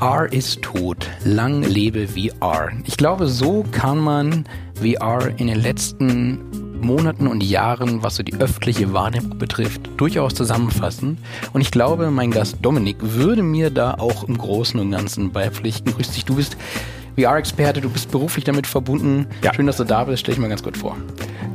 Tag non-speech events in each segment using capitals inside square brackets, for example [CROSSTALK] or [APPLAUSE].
VR ist tot. Lang lebe VR. Ich glaube, so kann man VR in den letzten Monaten und Jahren, was so die öffentliche Wahrnehmung betrifft, durchaus zusammenfassen. Und ich glaube, mein Gast Dominik würde mir da auch im Großen und Ganzen beipflichten. Grüß dich, du bist VR-Experte, du bist beruflich damit verbunden. Ja. Schön, dass du da bist. Stell dich mal ganz kurz vor.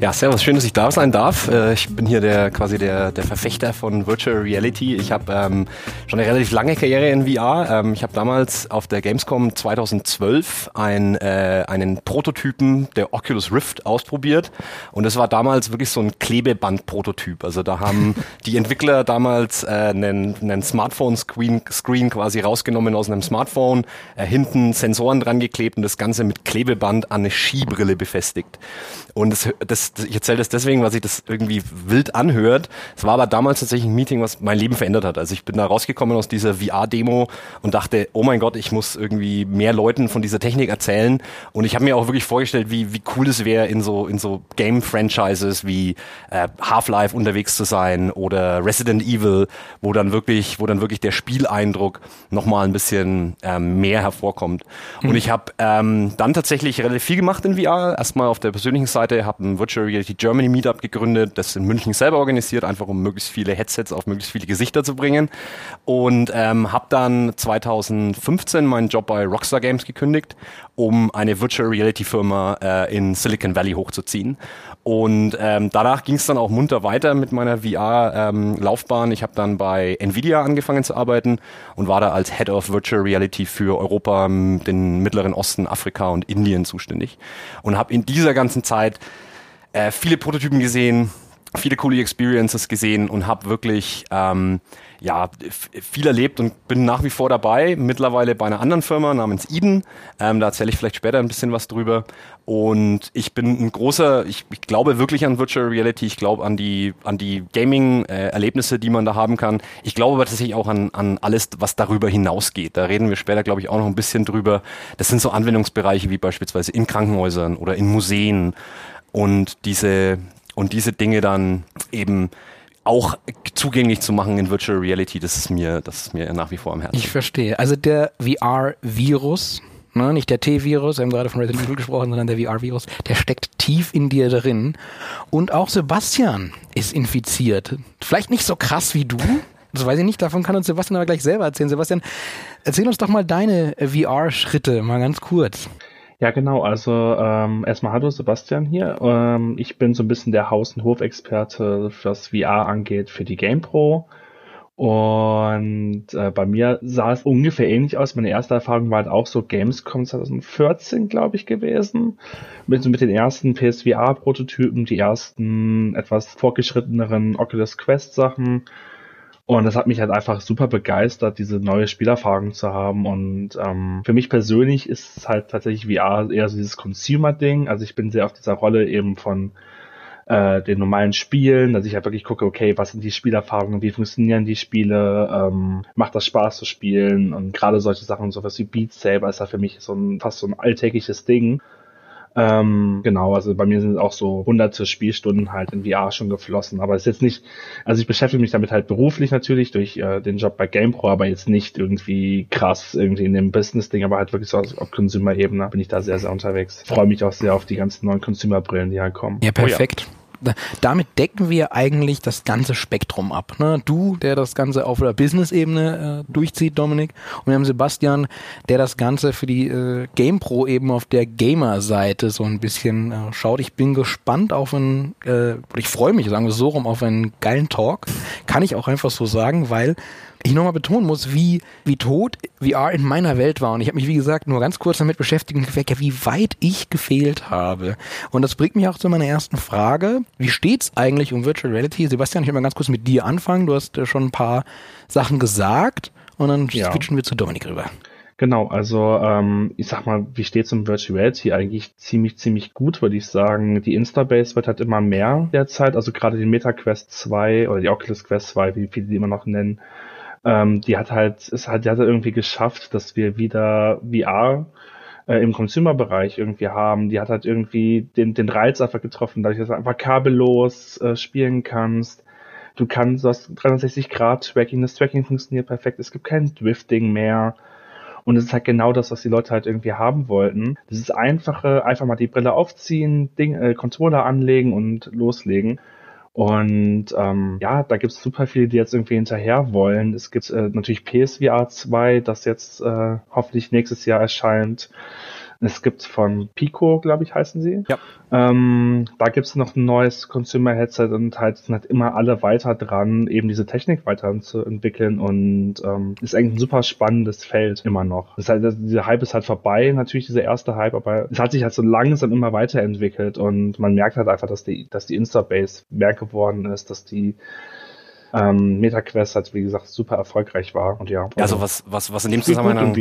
Ja, servus, schön, dass ich da sein darf. Äh, ich bin hier der quasi der, der Verfechter von Virtual Reality. Ich habe ähm, schon eine relativ lange Karriere in VR. Ähm, ich habe damals auf der Gamescom 2012 ein, äh, einen Prototypen der Oculus Rift ausprobiert und das war damals wirklich so ein Klebeband-Prototyp. Also da haben [LAUGHS] die Entwickler damals äh, einen, einen Smartphone-Screen Screen quasi rausgenommen aus einem Smartphone, äh, hinten Sensoren dran geklebt und das Ganze mit Klebeband an eine Skibrille befestigt. Und das, das, ich erzähle das deswegen, weil sich das irgendwie wild anhört. Es war aber damals tatsächlich ein Meeting, was mein Leben verändert hat. Also ich bin da rausgekommen aus dieser VR-Demo und dachte, oh mein Gott, ich muss irgendwie mehr Leuten von dieser Technik erzählen. Und ich habe mir auch wirklich vorgestellt, wie, wie cool es wäre, in so, in so Game-Franchises wie äh, Half-Life unterwegs zu sein oder Resident Evil, wo dann wirklich, wo dann wirklich der Spieleindruck nochmal ein bisschen ähm, mehr hervorkommt. Mhm. Und ich habe ähm, dann tatsächlich relativ viel gemacht in VR. Erstmal auf der persönlichen Seite Seite, habe ein Virtual Reality Germany Meetup gegründet, das in München selber organisiert, einfach um möglichst viele Headsets auf möglichst viele Gesichter zu bringen. Und ähm, habe dann 2015 meinen Job bei Rockstar Games gekündigt, um eine Virtual Reality Firma äh, in Silicon Valley hochzuziehen. Und ähm, danach ging es dann auch munter weiter mit meiner VR-Laufbahn. Ähm, ich habe dann bei Nvidia angefangen zu arbeiten und war da als Head of Virtual Reality für Europa, den Mittleren Osten, Afrika und Indien zuständig. Und habe in dieser ganzen Zeit äh, viele Prototypen gesehen, viele coole Experiences gesehen und habe wirklich ähm, ja, viel erlebt und bin nach wie vor dabei. Mittlerweile bei einer anderen Firma namens Eden. Ähm, da erzähle ich vielleicht später ein bisschen was drüber. Und ich bin ein großer, ich, ich glaube wirklich an Virtual Reality. Ich glaube an die, an die Gaming-Erlebnisse, die man da haben kann. Ich glaube aber tatsächlich auch an, an alles, was darüber hinausgeht. Da reden wir später, glaube ich, auch noch ein bisschen drüber. Das sind so Anwendungsbereiche wie beispielsweise in Krankenhäusern oder in Museen und diese, und diese Dinge dann eben auch zugänglich zu machen in Virtual Reality, das ist mir, das ist mir nach wie vor am Herzen. Ich verstehe. Also der VR-Virus, ne, nicht der T-Virus, wir haben gerade von Resident Evil gesprochen, sondern der VR-Virus, der steckt tief in dir drin. Und auch Sebastian ist infiziert. Vielleicht nicht so krass wie du. Das weiß ich nicht, davon kann uns Sebastian aber gleich selber erzählen. Sebastian, erzähl uns doch mal deine VR-Schritte, mal ganz kurz. Ja, genau. Also ähm, erstmal hallo Sebastian hier. Ähm, ich bin so ein bisschen der Haus- und Hofexperte, was VR angeht für die GamePro. Und äh, bei mir sah es ungefähr ähnlich aus. Meine erste Erfahrung war halt auch so Gamescom 2014, glaube ich, gewesen. Mit, mit den ersten PSVR-Prototypen, die ersten etwas fortgeschritteneren Oculus Quest-Sachen. Und das hat mich halt einfach super begeistert, diese neue Spielerfahrung zu haben. Und ähm, für mich persönlich ist es halt tatsächlich VR eher so dieses Consumer-Ding. Also ich bin sehr auf dieser Rolle eben von äh, den normalen Spielen, dass ich halt wirklich gucke, okay, was sind die Spielerfahrungen, wie funktionieren die Spiele, ähm, macht das Spaß zu spielen und gerade solche Sachen, sowas wie Beat Saber ist ja für mich so ein fast so ein alltägliches Ding. Ähm, genau, also bei mir sind auch so hunderte Spielstunden halt in VR schon geflossen. Aber es ist jetzt nicht, also ich beschäftige mich damit halt beruflich natürlich durch äh, den Job bei GamePro, aber jetzt nicht irgendwie krass irgendwie in dem Business-Ding, aber halt wirklich so auf Consumer-Ebene bin ich da sehr, sehr unterwegs. Freue mich auch sehr auf die ganzen neuen Consumer-Brillen, die halt kommen. Ja, perfekt. Oh ja damit decken wir eigentlich das ganze Spektrum ab. Ne? Du, der das Ganze auf der Business-Ebene äh, durchzieht, Dominik, und wir haben Sebastian, der das Ganze für die äh, GamePro eben auf der Gamer-Seite so ein bisschen äh, schaut. Ich bin gespannt auf einen, äh, ich freue mich, sagen wir so rum, auf einen geilen Talk. Kann ich auch einfach so sagen, weil ich nochmal betonen muss, wie, wie tot VR in meiner Welt war. Und ich habe mich, wie gesagt, nur ganz kurz damit beschäftigt wie weit ich gefehlt habe. Und das bringt mich auch zu meiner ersten Frage. Wie steht's eigentlich um Virtual Reality? Sebastian, ich will mal ganz kurz mit dir anfangen. Du hast äh, schon ein paar Sachen gesagt und dann ja. switchen wir zu Dominik rüber. Genau, also ähm, ich sag mal, wie steht's um Virtual Reality? Eigentlich ziemlich, ziemlich gut, würde ich sagen. Die Instabase wird halt immer mehr derzeit, also gerade die MetaQuest 2 oder die Oculus Quest 2, wie viele die immer noch nennen, ähm, die hat halt, es hat, die hat irgendwie geschafft, dass wir wieder VR äh, im Consumer-Bereich irgendwie haben. Die hat halt irgendwie den, den Reiz einfach getroffen, dadurch, dass du einfach kabellos äh, spielen kannst. Du kannst, du hast 360 Grad Tracking, das Tracking funktioniert perfekt, es gibt kein Drifting mehr. Und es ist halt genau das, was die Leute halt irgendwie haben wollten. Das ist einfache, einfach mal die Brille aufziehen, Ding, äh, Controller anlegen und loslegen. Und ähm, ja, da gibt es super viele, die jetzt irgendwie hinterher wollen. Es gibt äh, natürlich PSVR 2, das jetzt äh, hoffentlich nächstes Jahr erscheint. Es gibt von Pico, glaube ich, heißen sie. Ja. Ähm, da gibt es noch ein neues Consumer-Headset und halt sind halt immer alle weiter dran, eben diese Technik weiterzuentwickeln und ähm, ist eigentlich ein super spannendes Feld immer noch. Das heißt, dieser Hype ist halt vorbei, natürlich dieser erste Hype, aber es hat sich halt so langsam immer weiterentwickelt und man merkt halt einfach, dass die, dass die Insta-Base mehr geworden ist, dass die ähm, MetaQuest halt, wie gesagt, super erfolgreich war. Und ja. Also, was, was, was in dem Zusammenhang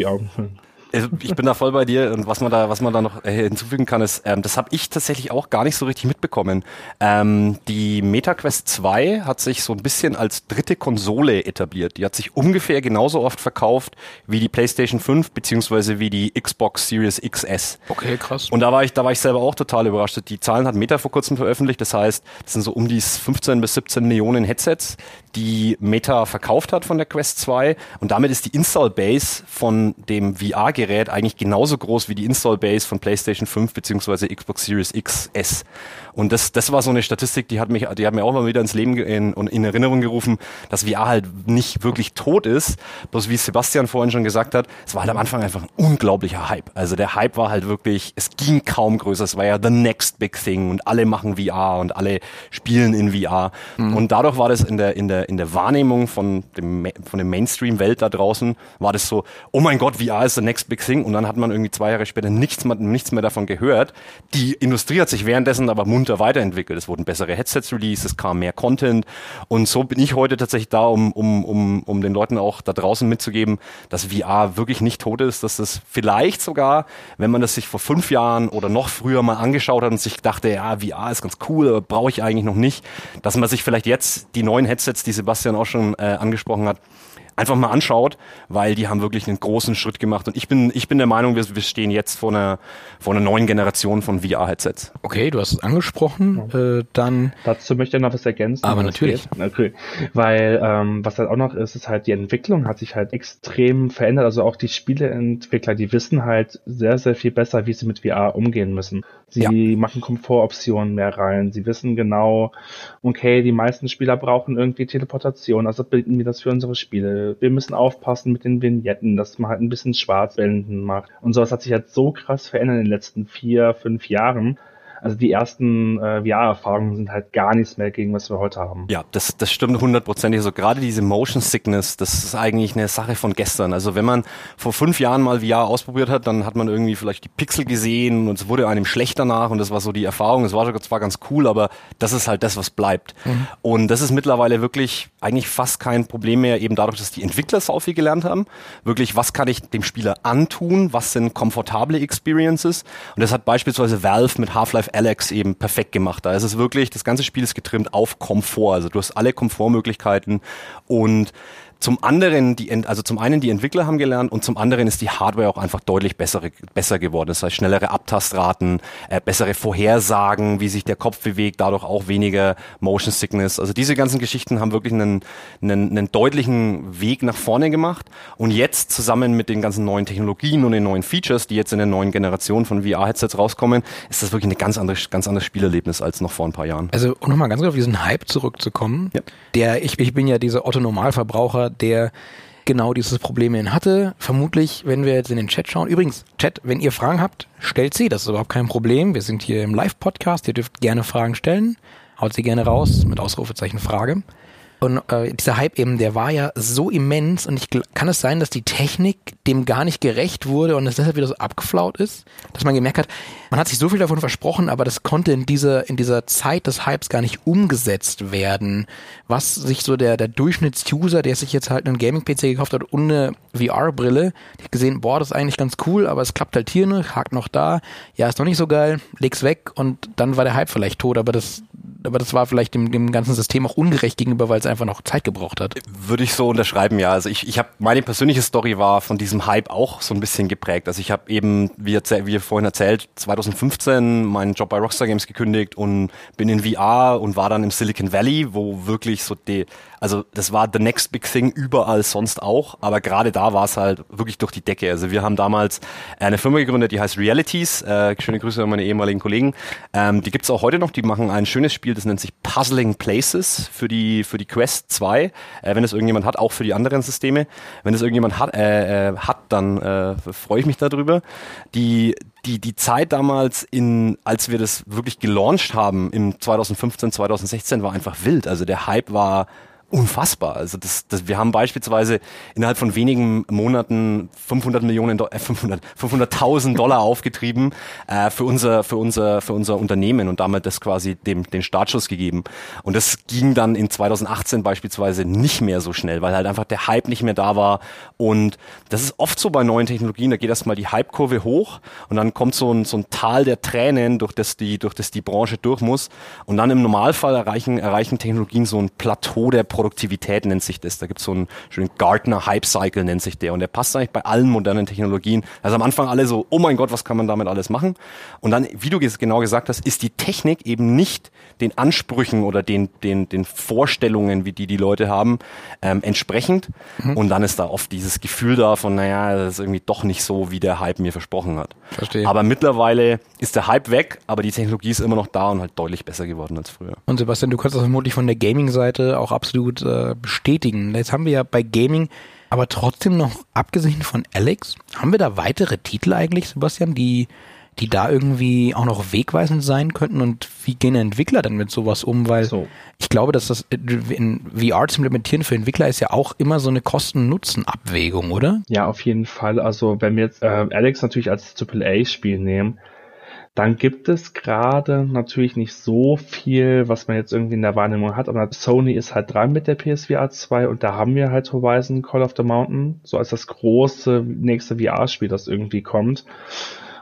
ich bin da voll bei dir und was man da, was man da noch äh, hinzufügen kann, ist, ähm, das habe ich tatsächlich auch gar nicht so richtig mitbekommen. Ähm, die MetaQuest 2 hat sich so ein bisschen als dritte Konsole etabliert. Die hat sich ungefähr genauso oft verkauft wie die PlayStation 5 beziehungsweise wie die Xbox Series XS. Okay, krass. Und da war ich, da war ich selber auch total überrascht. Die Zahlen hat Meta vor kurzem veröffentlicht. Das heißt, das sind so um die 15 bis 17 Millionen Headsets, die Meta verkauft hat von der Quest 2. Und damit ist die Install Base von dem VR-Gerät Gerät eigentlich genauso groß wie die Install Base von PlayStation 5 bzw. Xbox Series XS. Und das, das war so eine Statistik, die hat mich, die hat mir auch mal wieder ins Leben in, in Erinnerung gerufen, dass VR halt nicht wirklich tot ist. Bloß wie Sebastian vorhin schon gesagt hat, es war halt am Anfang einfach ein unglaublicher Hype. Also der Hype war halt wirklich, es ging kaum größer. Es war ja the next big thing und alle machen VR und alle spielen in VR. Mhm. Und dadurch war das in der, in der, in der Wahrnehmung von dem, von der Mainstream-Welt da draußen, war das so, oh mein Gott, VR ist the next big thing. Und dann hat man irgendwie zwei Jahre später nichts mehr, nichts mehr davon gehört. Die Industrie hat sich währenddessen aber munter weiterentwickelt. Es wurden bessere Headsets released, es kam mehr Content. Und so bin ich heute tatsächlich da, um, um, um, um den Leuten auch da draußen mitzugeben, dass VR wirklich nicht tot ist, dass das vielleicht sogar, wenn man das sich vor fünf Jahren oder noch früher mal angeschaut hat und sich dachte, ja, VR ist ganz cool, brauche ich eigentlich noch nicht, dass man sich vielleicht jetzt die neuen Headsets, die Sebastian auch schon äh, angesprochen hat, einfach mal anschaut, weil die haben wirklich einen großen Schritt gemacht. Und ich bin, ich bin der Meinung, wir, wir stehen jetzt vor einer, vor einer neuen Generation von VR-Headsets. Okay, du hast es angesprochen. Ja. Äh, dann Dazu möchte ich noch was ergänzen. Aber natürlich. Okay. Weil ähm, was halt auch noch ist, ist halt die Entwicklung hat sich halt extrem verändert. Also auch die Spieleentwickler, die wissen halt sehr, sehr viel besser, wie sie mit VR umgehen müssen. Sie ja. machen Komfortoptionen mehr rein. Sie wissen genau, okay, die meisten Spieler brauchen irgendwie Teleportation, also bilden wir das für unsere Spiele wir müssen aufpassen mit den Vignetten, dass man halt ein bisschen Schwarzwänden macht. Und sowas hat sich halt so krass verändert in den letzten vier, fünf Jahren, also die ersten äh, VR-Erfahrungen sind halt gar nichts mehr gegen was wir heute haben. Ja, das, das stimmt hundertprozentig. Also gerade diese Motion Sickness, das ist eigentlich eine Sache von gestern. Also wenn man vor fünf Jahren mal VR ausprobiert hat, dann hat man irgendwie vielleicht die Pixel gesehen und es wurde einem schlecht danach und das war so die Erfahrung. Es war zwar ganz cool, aber das ist halt das, was bleibt. Mhm. Und das ist mittlerweile wirklich eigentlich fast kein Problem mehr, eben dadurch, dass die Entwickler so viel gelernt haben. Wirklich, was kann ich dem Spieler antun? Was sind komfortable Experiences? Und das hat beispielsweise Valve mit Half-Life Alex eben perfekt gemacht. Da ist es wirklich, das ganze Spiel ist getrimmt auf Komfort. Also du hast alle Komfortmöglichkeiten und zum anderen, die, also zum einen die Entwickler haben gelernt und zum anderen ist die Hardware auch einfach deutlich bessere, besser geworden. Das heißt schnellere Abtastraten, äh, bessere Vorhersagen, wie sich der Kopf bewegt, dadurch auch weniger Motion Sickness. Also diese ganzen Geschichten haben wirklich einen, einen, einen deutlichen Weg nach vorne gemacht. Und jetzt zusammen mit den ganzen neuen Technologien und den neuen Features, die jetzt in der neuen Generation von VR-Headsets rauskommen, ist das wirklich ein ganz anderes, ganz anderes Spielerlebnis als noch vor ein paar Jahren. Also um nochmal ganz kurz auf diesen Hype zurückzukommen, ja. der ich, ich bin ja dieser Otto-Normalverbraucher, der genau dieses Problem hatte. Vermutlich, wenn wir jetzt in den Chat schauen. Übrigens, Chat, wenn ihr Fragen habt, stellt sie. Das ist überhaupt kein Problem. Wir sind hier im Live-Podcast. Ihr dürft gerne Fragen stellen. Haut sie gerne raus mit Ausrufezeichen Frage. Und äh, dieser Hype eben, der war ja so immens und ich kann es sein, dass die Technik dem gar nicht gerecht wurde und es deshalb wieder so abgeflaut ist, dass man gemerkt hat, man hat sich so viel davon versprochen, aber das konnte in dieser in dieser Zeit des Hypes gar nicht umgesetzt werden, was sich so der der Durchschnittsuser, der sich jetzt halt einen Gaming PC gekauft hat und eine VR Brille, die hat gesehen, boah, das ist eigentlich ganz cool, aber es klappt halt hier noch, hakt noch da, ja, ist noch nicht so geil, leg's weg und dann war der Hype vielleicht tot, aber das aber das war vielleicht dem, dem ganzen System auch ungerecht gegenüber, weil es einfach noch Zeit gebraucht hat. Würde ich so unterschreiben, ja. Also ich, ich habe meine persönliche Story war von diesem Hype auch so ein bisschen geprägt. Also ich habe eben, wie, wie vorhin erzählt, 2015 meinen Job bei Rockstar Games gekündigt und bin in VR und war dann im Silicon Valley, wo wirklich so die, also das war the next big thing überall sonst auch, aber gerade da war es halt wirklich durch die Decke. Also wir haben damals eine Firma gegründet, die heißt Realities. Äh, schöne Grüße an meine ehemaligen Kollegen. Ähm, die gibt's auch heute noch. Die machen ein schönes Spiel, das nennt sich Puzzling Places für die für die Quest 2. Äh, wenn es irgendjemand hat, auch für die anderen Systeme. Wenn es irgendjemand hat, äh, äh, hat dann äh, freue ich mich darüber. Die die, die Zeit damals, in, als wir das wirklich gelauncht haben, im 2015, 2016, war einfach wild. Also der Hype war unfassbar. Also das, das, wir haben beispielsweise innerhalb von wenigen Monaten 500 Millionen, äh 500, 500.000 Dollar aufgetrieben äh, für unser für unser für unser Unternehmen und damit das quasi dem den Startschuss gegeben. Und das ging dann in 2018 beispielsweise nicht mehr so schnell, weil halt einfach der Hype nicht mehr da war. Und das ist oft so bei neuen Technologien. Da geht erstmal die Hype-Kurve hoch und dann kommt so ein so ein Tal der Tränen, durch das die durch das die Branche durch muss. Und dann im Normalfall erreichen erreichen Technologien so ein Plateau der Produktion Produktivität nennt sich das. Da gibt es so einen schönen Gartner Hype Cycle nennt sich der. Und der passt eigentlich bei allen modernen Technologien. Also am Anfang alle so, oh mein Gott, was kann man damit alles machen? Und dann, wie du genau gesagt hast, ist die Technik eben nicht den Ansprüchen oder den, den, den Vorstellungen, wie die die Leute haben, ähm, entsprechend. Mhm. Und dann ist da oft dieses Gefühl da von, naja, das ist irgendwie doch nicht so, wie der Hype mir versprochen hat. Verstehe. Aber mittlerweile ist der Hype weg, aber die Technologie ist immer noch da und halt deutlich besser geworden als früher. Und Sebastian, du kannst das vermutlich von der Gaming-Seite auch absolut absolut äh, bestätigen. Jetzt haben wir ja bei Gaming aber trotzdem noch, abgesehen von Alex, haben wir da weitere Titel eigentlich, Sebastian, die, die da irgendwie auch noch wegweisend sein könnten und wie gehen Entwickler denn mit sowas um? Weil so. ich glaube, dass das in VR zu implementieren für Entwickler ist ja auch immer so eine Kosten-Nutzen-Abwägung, oder? Ja, auf jeden Fall. Also wenn wir jetzt äh, Alex natürlich als AAA-Spiel nehmen, dann gibt es gerade natürlich nicht so viel, was man jetzt irgendwie in der Wahrnehmung hat, aber Sony ist halt dran mit der PSVR 2 und da haben wir halt Horizon Call of the Mountain, so als das große nächste VR-Spiel, das irgendwie kommt.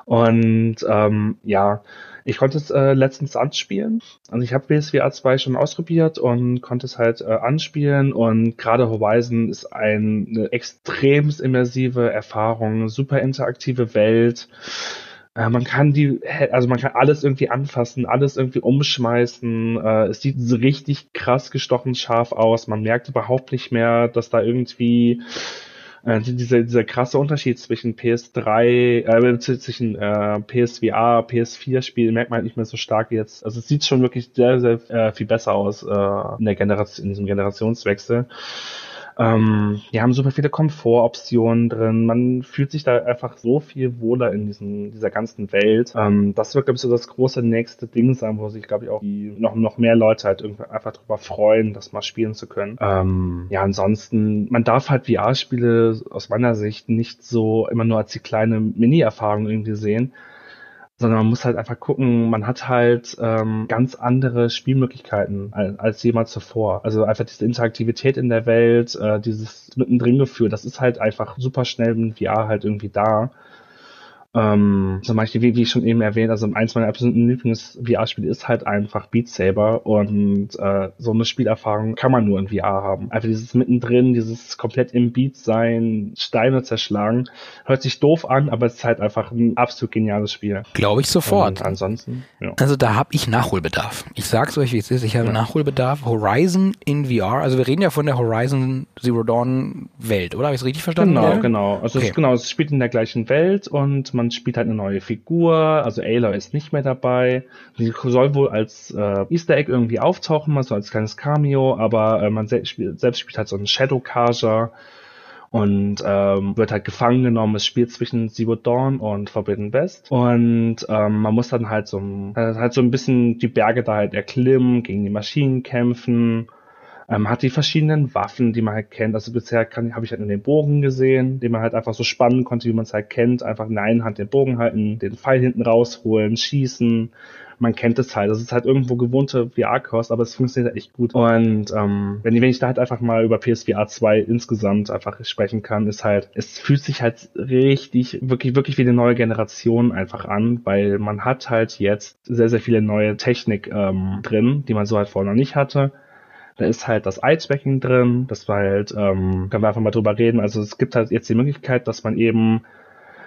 Und ähm, ja, ich konnte es äh, letztens anspielen. Also ich habe PSVR 2 schon ausprobiert und konnte es halt äh, anspielen und gerade Horizon ist ein, eine extrem immersive Erfahrung, super interaktive Welt. Äh, man kann die, also man kann alles irgendwie anfassen, alles irgendwie umschmeißen. Äh, es sieht so richtig krass gestochen scharf aus. Man merkt überhaupt nicht mehr, dass da irgendwie äh, dieser, dieser krasse Unterschied zwischen PS3, äh, zwischen äh, PSVR, PS4-Spiel merkt man halt nicht mehr so stark jetzt. Also es sieht schon wirklich sehr, sehr äh, viel besser aus äh, in der Generation, in diesem Generationswechsel. Ähm, die haben super viele Komfortoptionen drin. Man fühlt sich da einfach so viel wohler in diesem, dieser ganzen Welt. Ähm, das wird, glaube ich, so das große nächste Ding sein, wo sich, glaube ich, auch die, noch, noch mehr Leute halt irgendwie einfach drüber freuen, das mal spielen zu können. Ähm, ja, ansonsten, man darf halt VR-Spiele aus meiner Sicht nicht so immer nur als die kleine Mini-Erfahrung irgendwie sehen, sondern man muss halt einfach gucken, man hat halt ähm, ganz andere Spielmöglichkeiten als, als jemals zuvor. Also einfach diese Interaktivität in der Welt, äh, dieses mittendrin Gefühl, das ist halt einfach super schnell in VR halt irgendwie da. Ähm, zum Beispiel, wie, wie ich schon eben erwähnt, also eins meiner absoluten Lieblings-VR-Spiele ist halt einfach Beat Saber und äh, so eine Spielerfahrung kann man nur in VR haben. Einfach dieses mittendrin, dieses komplett im Beat sein, Steine zerschlagen, hört sich doof an, aber es ist halt einfach ein absolut geniales Spiel. Glaube ich sofort. Und ansonsten, ja. Also da habe ich Nachholbedarf. Ich sag's euch, wie es ist, ich habe ja. Nachholbedarf. Horizon in VR, also wir reden ja von der Horizon Zero Dawn Welt, oder? Habe ich es richtig verstanden? Genau, ja? genau. Also okay. es, genau, es spielt in der gleichen Welt und man man spielt halt eine neue Figur, also Ayla ist nicht mehr dabei. Die soll wohl als äh, Easter Egg irgendwie auftauchen, mal so als kleines Cameo, aber äh, man selbst spielt, selbst spielt halt so einen Shadow Carja und ähm, wird halt gefangen genommen. Es spielt zwischen Zero Dawn und Forbidden West und ähm, man muss dann halt so, halt so ein bisschen die Berge da halt erklimmen, gegen die Maschinen kämpfen Ähm, hat die verschiedenen Waffen, die man halt kennt. Also bisher habe ich halt nur den Bogen gesehen, den man halt einfach so spannen konnte, wie man es halt kennt. Einfach in der einen Hand den Bogen halten, den Pfeil hinten rausholen, schießen. Man kennt es halt. Das ist halt irgendwo gewohnte VR-Kost, aber es funktioniert halt echt gut. Und ähm, wenn, wenn ich da halt einfach mal über PSVR 2 insgesamt einfach sprechen kann, ist halt, es fühlt sich halt richtig, wirklich, wirklich wie eine neue Generation einfach an, weil man hat halt jetzt sehr, sehr viele neue Technik ähm, drin, die man so halt vorher noch nicht hatte. Da ist halt das Eye-Tracking drin, das war halt, ähm, können wir einfach mal drüber reden. Also es gibt halt jetzt die Möglichkeit, dass man eben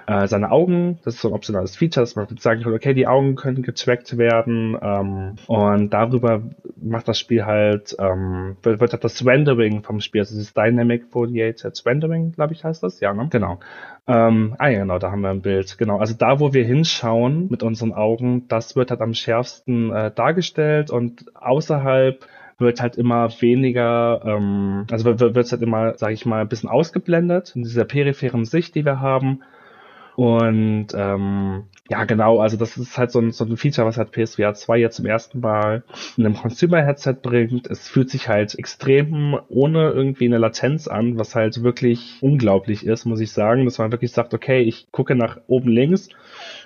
äh, seine Augen, das ist so ein optionales Feature, dass man sagen kann, okay, die Augen können getrackt werden ähm, und darüber macht das Spiel halt, ähm, wird, wird halt das Rendering vom Spiel, also dieses Dynamic Foliated Rendering, glaube ich, heißt das, ja, ne? Genau. Ähm, ah ja, genau, da haben wir ein Bild. Genau, also da, wo wir hinschauen mit unseren Augen, das wird halt am schärfsten äh, dargestellt und außerhalb wird halt immer weniger, ähm, also wird es halt immer, sage ich mal, ein bisschen ausgeblendet in dieser peripheren Sicht, die wir haben. Und ähm, ja, genau, also das ist halt so ein, so ein Feature, was halt PSVR 2 jetzt zum ersten Mal in einem Consumer-Headset bringt. Es fühlt sich halt extrem ohne irgendwie eine Latenz an, was halt wirklich unglaublich ist, muss ich sagen, dass man wirklich sagt, okay, ich gucke nach oben links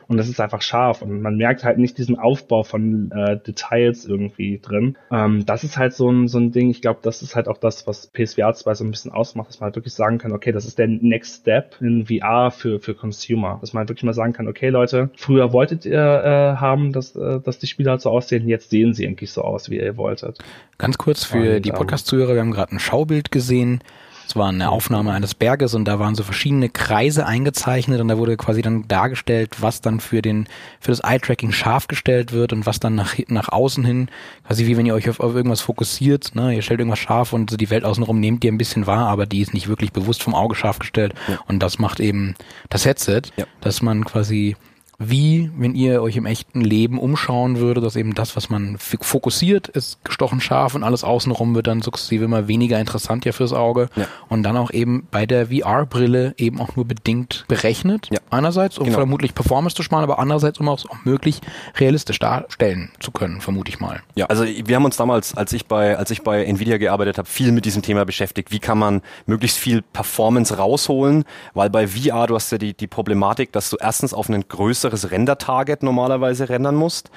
und das ist einfach scharf und man merkt halt nicht diesen Aufbau von äh, Details irgendwie drin. Ähm, das ist halt so ein, so ein Ding, ich glaube, das ist halt auch das, was PSVR 2 so ein bisschen ausmacht, dass man halt wirklich sagen kann, okay, das ist der Next Step in VR für, für Consumer. Dass man halt wirklich mal sagen kann, okay Leute, früher wolltet ihr äh, haben, dass, äh, dass die Spiele halt so aussehen, jetzt sehen sie eigentlich so aus, wie ihr wolltet. Ganz kurz für und, die ähm, Podcast-Zuhörer, wir haben gerade ein Schaubild gesehen es war eine Aufnahme eines Berges und da waren so verschiedene Kreise eingezeichnet und da wurde quasi dann dargestellt, was dann für den für das Eye-Tracking scharf gestellt wird und was dann nach nach außen hin, quasi wie wenn ihr euch auf, auf irgendwas fokussiert, ne, ihr stellt irgendwas scharf und so die Welt außenrum nehmt ihr ein bisschen wahr, aber die ist nicht wirklich bewusst vom Auge scharf gestellt ja. und das macht eben das Headset, ja. dass man quasi wie, wenn ihr euch im echten Leben umschauen würde, dass eben das, was man fokussiert, ist gestochen scharf und alles außenrum wird dann sukzessive immer weniger interessant ja fürs Auge ja. und dann auch eben bei der VR-Brille eben auch nur bedingt berechnet. Ja. Einerseits, um genau. vermutlich Performance zu sparen, aber andererseits, um auch möglich realistisch darstellen zu können, vermute ich mal. Ja, also wir haben uns damals, als ich bei, als ich bei Nvidia gearbeitet habe, viel mit diesem Thema beschäftigt. Wie kann man möglichst viel Performance rausholen? Weil bei VR, du hast ja die, die Problematik, dass du erstens auf einen größeren größeres Render-Target normalerweise rendern musst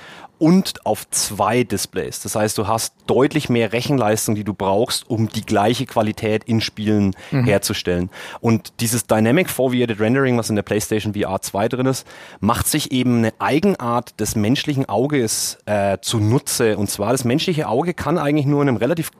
und auf zwei Displays. Das heißt, du hast deutlich mehr Rechenleistung, die du brauchst, um die gleiche Qualität in Spielen mhm. herzustellen. Und dieses Dynamic Foveated Rendering, was in der PlayStation VR 2 drin ist, macht sich eben eine Eigenart des menschlichen Auges äh, zunutze. Und zwar, das menschliche Auge kann eigentlich nur in einem relativ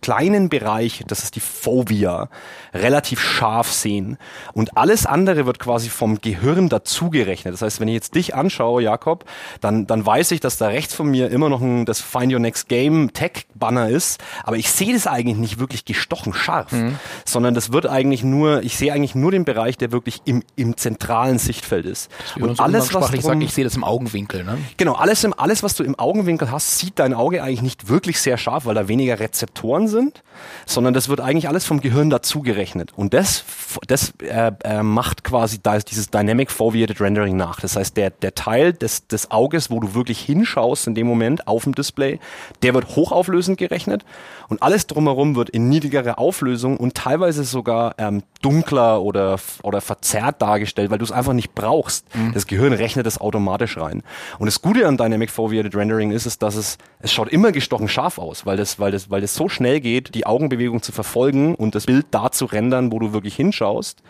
kleinen Bereich, das ist die Fovea, relativ scharf sehen. Und alles andere wird quasi vom Gehirn dazugerechnet. Das heißt, wenn ich jetzt dich anschaue, Jakob, dann, dann weiß ich, dass da rechts von mir immer noch ein, das Find Your Next Game Tech Banner ist, aber ich sehe das eigentlich nicht wirklich gestochen scharf, mhm. sondern das wird eigentlich nur, ich sehe eigentlich nur den Bereich, der wirklich im, im zentralen Sichtfeld ist. Und alles, was ich sage, ich sehe das im Augenwinkel, ne? Genau, alles, im, alles, was du im Augenwinkel hast, sieht dein Auge eigentlich nicht wirklich sehr scharf, weil da weniger Rezeptoren sind, sondern das wird eigentlich alles vom Gehirn dazugerechnet. Und das, das äh, äh, macht quasi dieses Dynamic Foveated Rendering nach. Das heißt, der, der Teil des, des Auges, wo du wirklich hinschaust, anschaust in dem Moment auf dem Display, der wird hochauflösend gerechnet und alles drumherum wird in niedrigerer Auflösung und teilweise sogar ähm, dunkler oder, oder verzerrt dargestellt, weil du es einfach nicht brauchst. Mhm. Das Gehirn rechnet das automatisch rein. Und das Gute an Dynamic Foveated Rendering ist, ist, dass es, es schaut immer gestochen scharf aus, weil das, weil das, weil das so schnell geht, die Augenbewegung zu verfolgen und das Bild da zu rendern, wo du wirklich hinschaust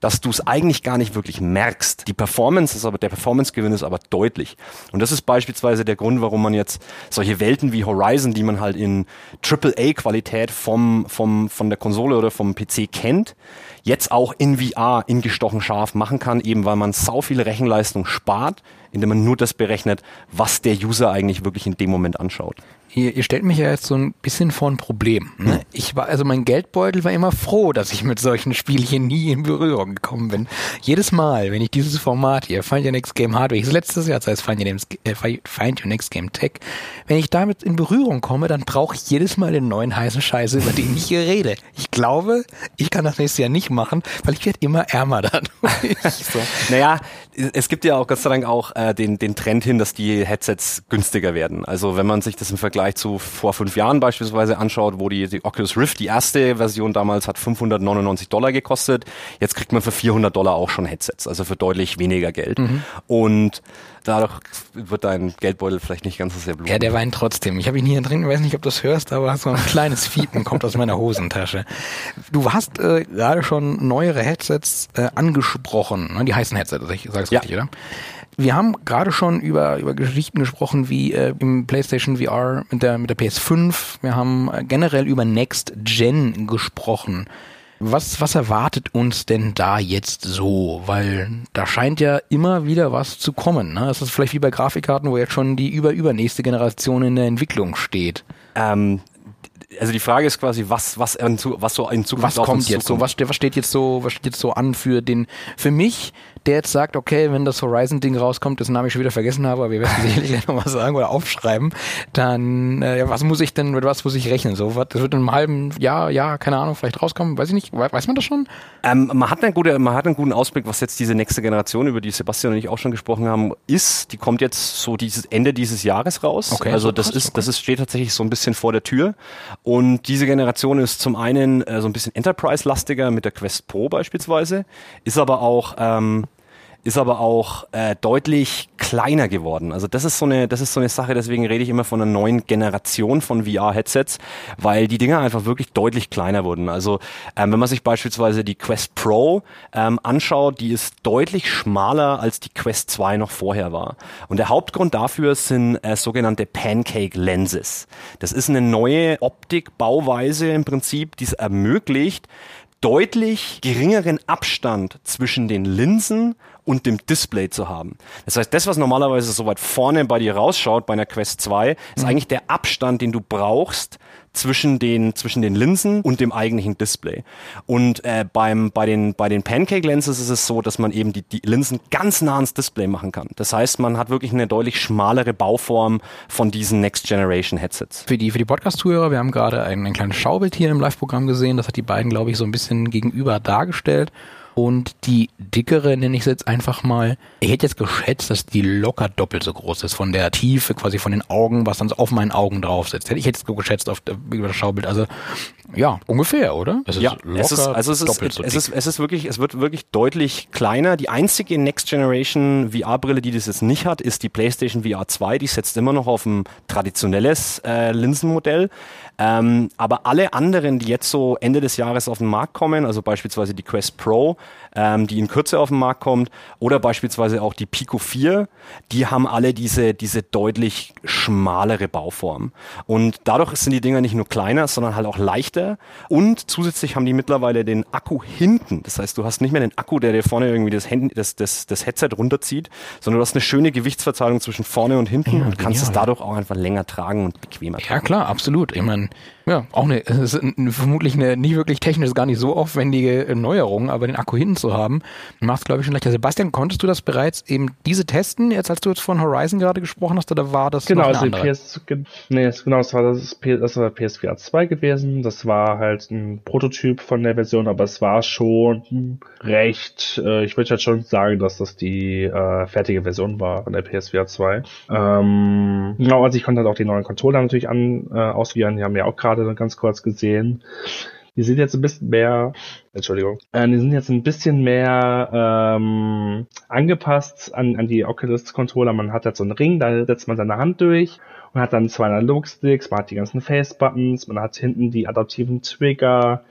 dass du es eigentlich gar nicht wirklich merkst. Die Performance ist aber, der Performance-Gewinn ist aber deutlich. Und das ist beispielsweise der Grund, warum man jetzt solche Welten wie Horizon, die man halt in AAA-Qualität vom, vom, von der Konsole oder vom PC kennt, jetzt auch in VR in gestochen scharf machen kann, eben weil man sau viel Rechenleistung spart, indem man nur das berechnet, was der User eigentlich wirklich in dem Moment anschaut ihr, ihr stellt mich ja jetzt so ein bisschen vor ein Problem. Ne? Ich war, also mein Geldbeutel war immer froh, dass ich mit solchen Spielchen nie in Berührung gekommen bin. Jedes Mal, wenn ich dieses Format hier, Find Your Next Game Hardware, das letztes Jahr, das heißt Find Your, Next, äh, Find Your Next Game Tech, wenn ich damit in Berührung komme, dann brauche ich jedes Mal den neuen heißen Scheiße, über den ich hier rede. Ich glaube, ich kann das nächstes Jahr nicht machen, weil ich werde immer ärmer dann. [LAUGHS] so. Naja, es gibt ja auch Gott sei Dank auch äh, den, den Trend hin, dass die Headsets günstiger werden. Also wenn man sich das im Vergleich Vergleich zu vor fünf Jahren beispielsweise anschaut, wo die, die Oculus Rift, die erste Version damals hat 599 Dollar gekostet. Jetzt kriegt man für 400 Dollar auch schon Headsets, also für deutlich weniger Geld. Mhm. Und dadurch wird dein Geldbeutel vielleicht nicht ganz so sehr bluten. Ja, der weint trotzdem. Ich habe ihn hier drin, ich weiß nicht, ob du das hörst, aber so ein kleines Fiepen kommt aus meiner Hosentasche. Du hast äh, gerade schon neuere Headsets äh, angesprochen. Ne? Die heißen Headsets, ich sage es ja. richtig, oder? Wir haben gerade schon über, über Geschichten gesprochen wie äh, im PlayStation VR mit der, mit der PS5. Wir haben äh, generell über Next Gen gesprochen. Was, was erwartet uns denn da jetzt so? Weil da scheint ja immer wieder was zu kommen. Ne? Das ist vielleicht wie bei Grafikkarten, wo jetzt schon die über-übernächste Generation in der Entwicklung steht. Ähm, also die Frage ist quasi, was, was, was so in Zukunft was kommt jetzt so? Was, was steht jetzt so, was steht jetzt so an für den, für mich der jetzt sagt, okay, wenn das Horizon-Ding rauskommt, dessen Namen ich schon wieder vergessen habe, aber wir werden [LAUGHS] sicherlich gleich nochmal sagen oder aufschreiben, dann, äh, was muss ich denn, mit was muss ich rechnen? So, was, das wird in einem halben Jahr, ja, keine Ahnung, vielleicht rauskommen, weiß ich nicht, weiß man das schon? Ähm, man hat eine gute, man hat einen guten Ausblick, was jetzt diese nächste Generation, über die Sebastian und ich auch schon gesprochen haben, ist. Die kommt jetzt so dieses Ende dieses Jahres raus. Okay, also das ist, okay. das ist, steht tatsächlich so ein bisschen vor der Tür. Und diese Generation ist zum einen äh, so ein bisschen Enterprise-lastiger mit der Quest Pro beispielsweise, ist aber auch ähm, ist aber auch äh, deutlich kleiner geworden. Also das ist so eine, das ist so eine Sache, deswegen rede ich immer von einer neuen Generation von VR-Headsets, weil die Dinger einfach wirklich deutlich kleiner wurden. Also ähm, wenn man sich beispielsweise die Quest Pro ähm, anschaut, die ist deutlich schmaler als die Quest 2 noch vorher war. Und der Hauptgrund dafür sind äh, sogenannte Pancake Lenses. Das ist eine neue Optikbauweise im Prinzip, die es ermöglicht, deutlich geringeren Abstand zwischen den Linsen und dem Display zu haben. Das heißt, das, was normalerweise so weit vorne bei dir rausschaut bei einer Quest 2, ist mhm. eigentlich der Abstand, den du brauchst zwischen den zwischen den Linsen und dem eigentlichen Display. Und äh, beim bei den bei den Pancake Lenses ist es so, dass man eben die, die Linsen ganz nah ans Display machen kann. Das heißt, man hat wirklich eine deutlich schmalere Bauform von diesen Next Generation Headsets. Für die für die Podcast Zuhörer, wir haben gerade ein, ein kleines Schaubild hier im Live-Programm gesehen. Das hat die beiden, glaube ich, so ein bisschen gegenüber dargestellt. Und die dickere, nenne ich es jetzt einfach mal, ich hätte jetzt geschätzt, dass die locker doppelt so groß ist, von der Tiefe, quasi von den Augen, was dann so auf meinen Augen drauf sitzt. Hätte ich jetzt geschätzt auf über das Schaubild. Also ja, ungefähr, oder? Es ist ja, es ist, also es ist, so es, ist, es ist wirklich, es wird wirklich deutlich kleiner. Die einzige Next Generation VR-Brille, die das jetzt nicht hat, ist die PlayStation VR 2. Die setzt immer noch auf ein traditionelles äh, Linsenmodell. Ähm, aber alle anderen, die jetzt so Ende des Jahres auf den Markt kommen, also beispielsweise die Quest Pro, ähm, die in Kürze auf den Markt kommt, oder beispielsweise auch die Pico 4, die haben alle diese, diese deutlich schmalere Bauform. Und dadurch sind die Dinger nicht nur kleiner, sondern halt auch leichter. Und zusätzlich haben die mittlerweile den Akku hinten. Das heißt, du hast nicht mehr den Akku, der dir vorne irgendwie das, Hand, das, das, das Headset runterzieht, sondern du hast eine schöne Gewichtsverteilung zwischen vorne und hinten ja, und kannst genial. es dadurch auch einfach länger tragen und bequemer tragen. Ja klar, absolut. Ich meine, ja, auch eine, es ist vermutlich eine nicht wirklich technisch gar nicht so aufwendige Neuerung, aber den Akku hinten zu haben, macht glaube ich schon leichter. Sebastian, konntest du das bereits eben diese testen, jetzt als du jetzt von Horizon gerade gesprochen hast, oder war das genau, noch eine also PS, nee, genau, das war das, das war PSVR 2 gewesen, das war halt ein Prototyp von der Version, aber es war schon recht, äh, ich würde halt schon sagen, dass das die äh, fertige Version war von der PSVR 2. Ähm, genau, also ich konnte halt auch die neuen Controller natürlich an äh, auswählen, die haben ja auch gerade gerade ganz kurz gesehen. Die sind jetzt ein bisschen mehr, Entschuldigung, äh, die sind jetzt ein bisschen mehr ähm, angepasst an, an die Oculus Controller. Man hat jetzt so einen Ring, da setzt man seine Hand durch und hat dann zwei Analog-Sticks, man hat die ganzen Face-Buttons, man hat hinten die adaptiven Trigger,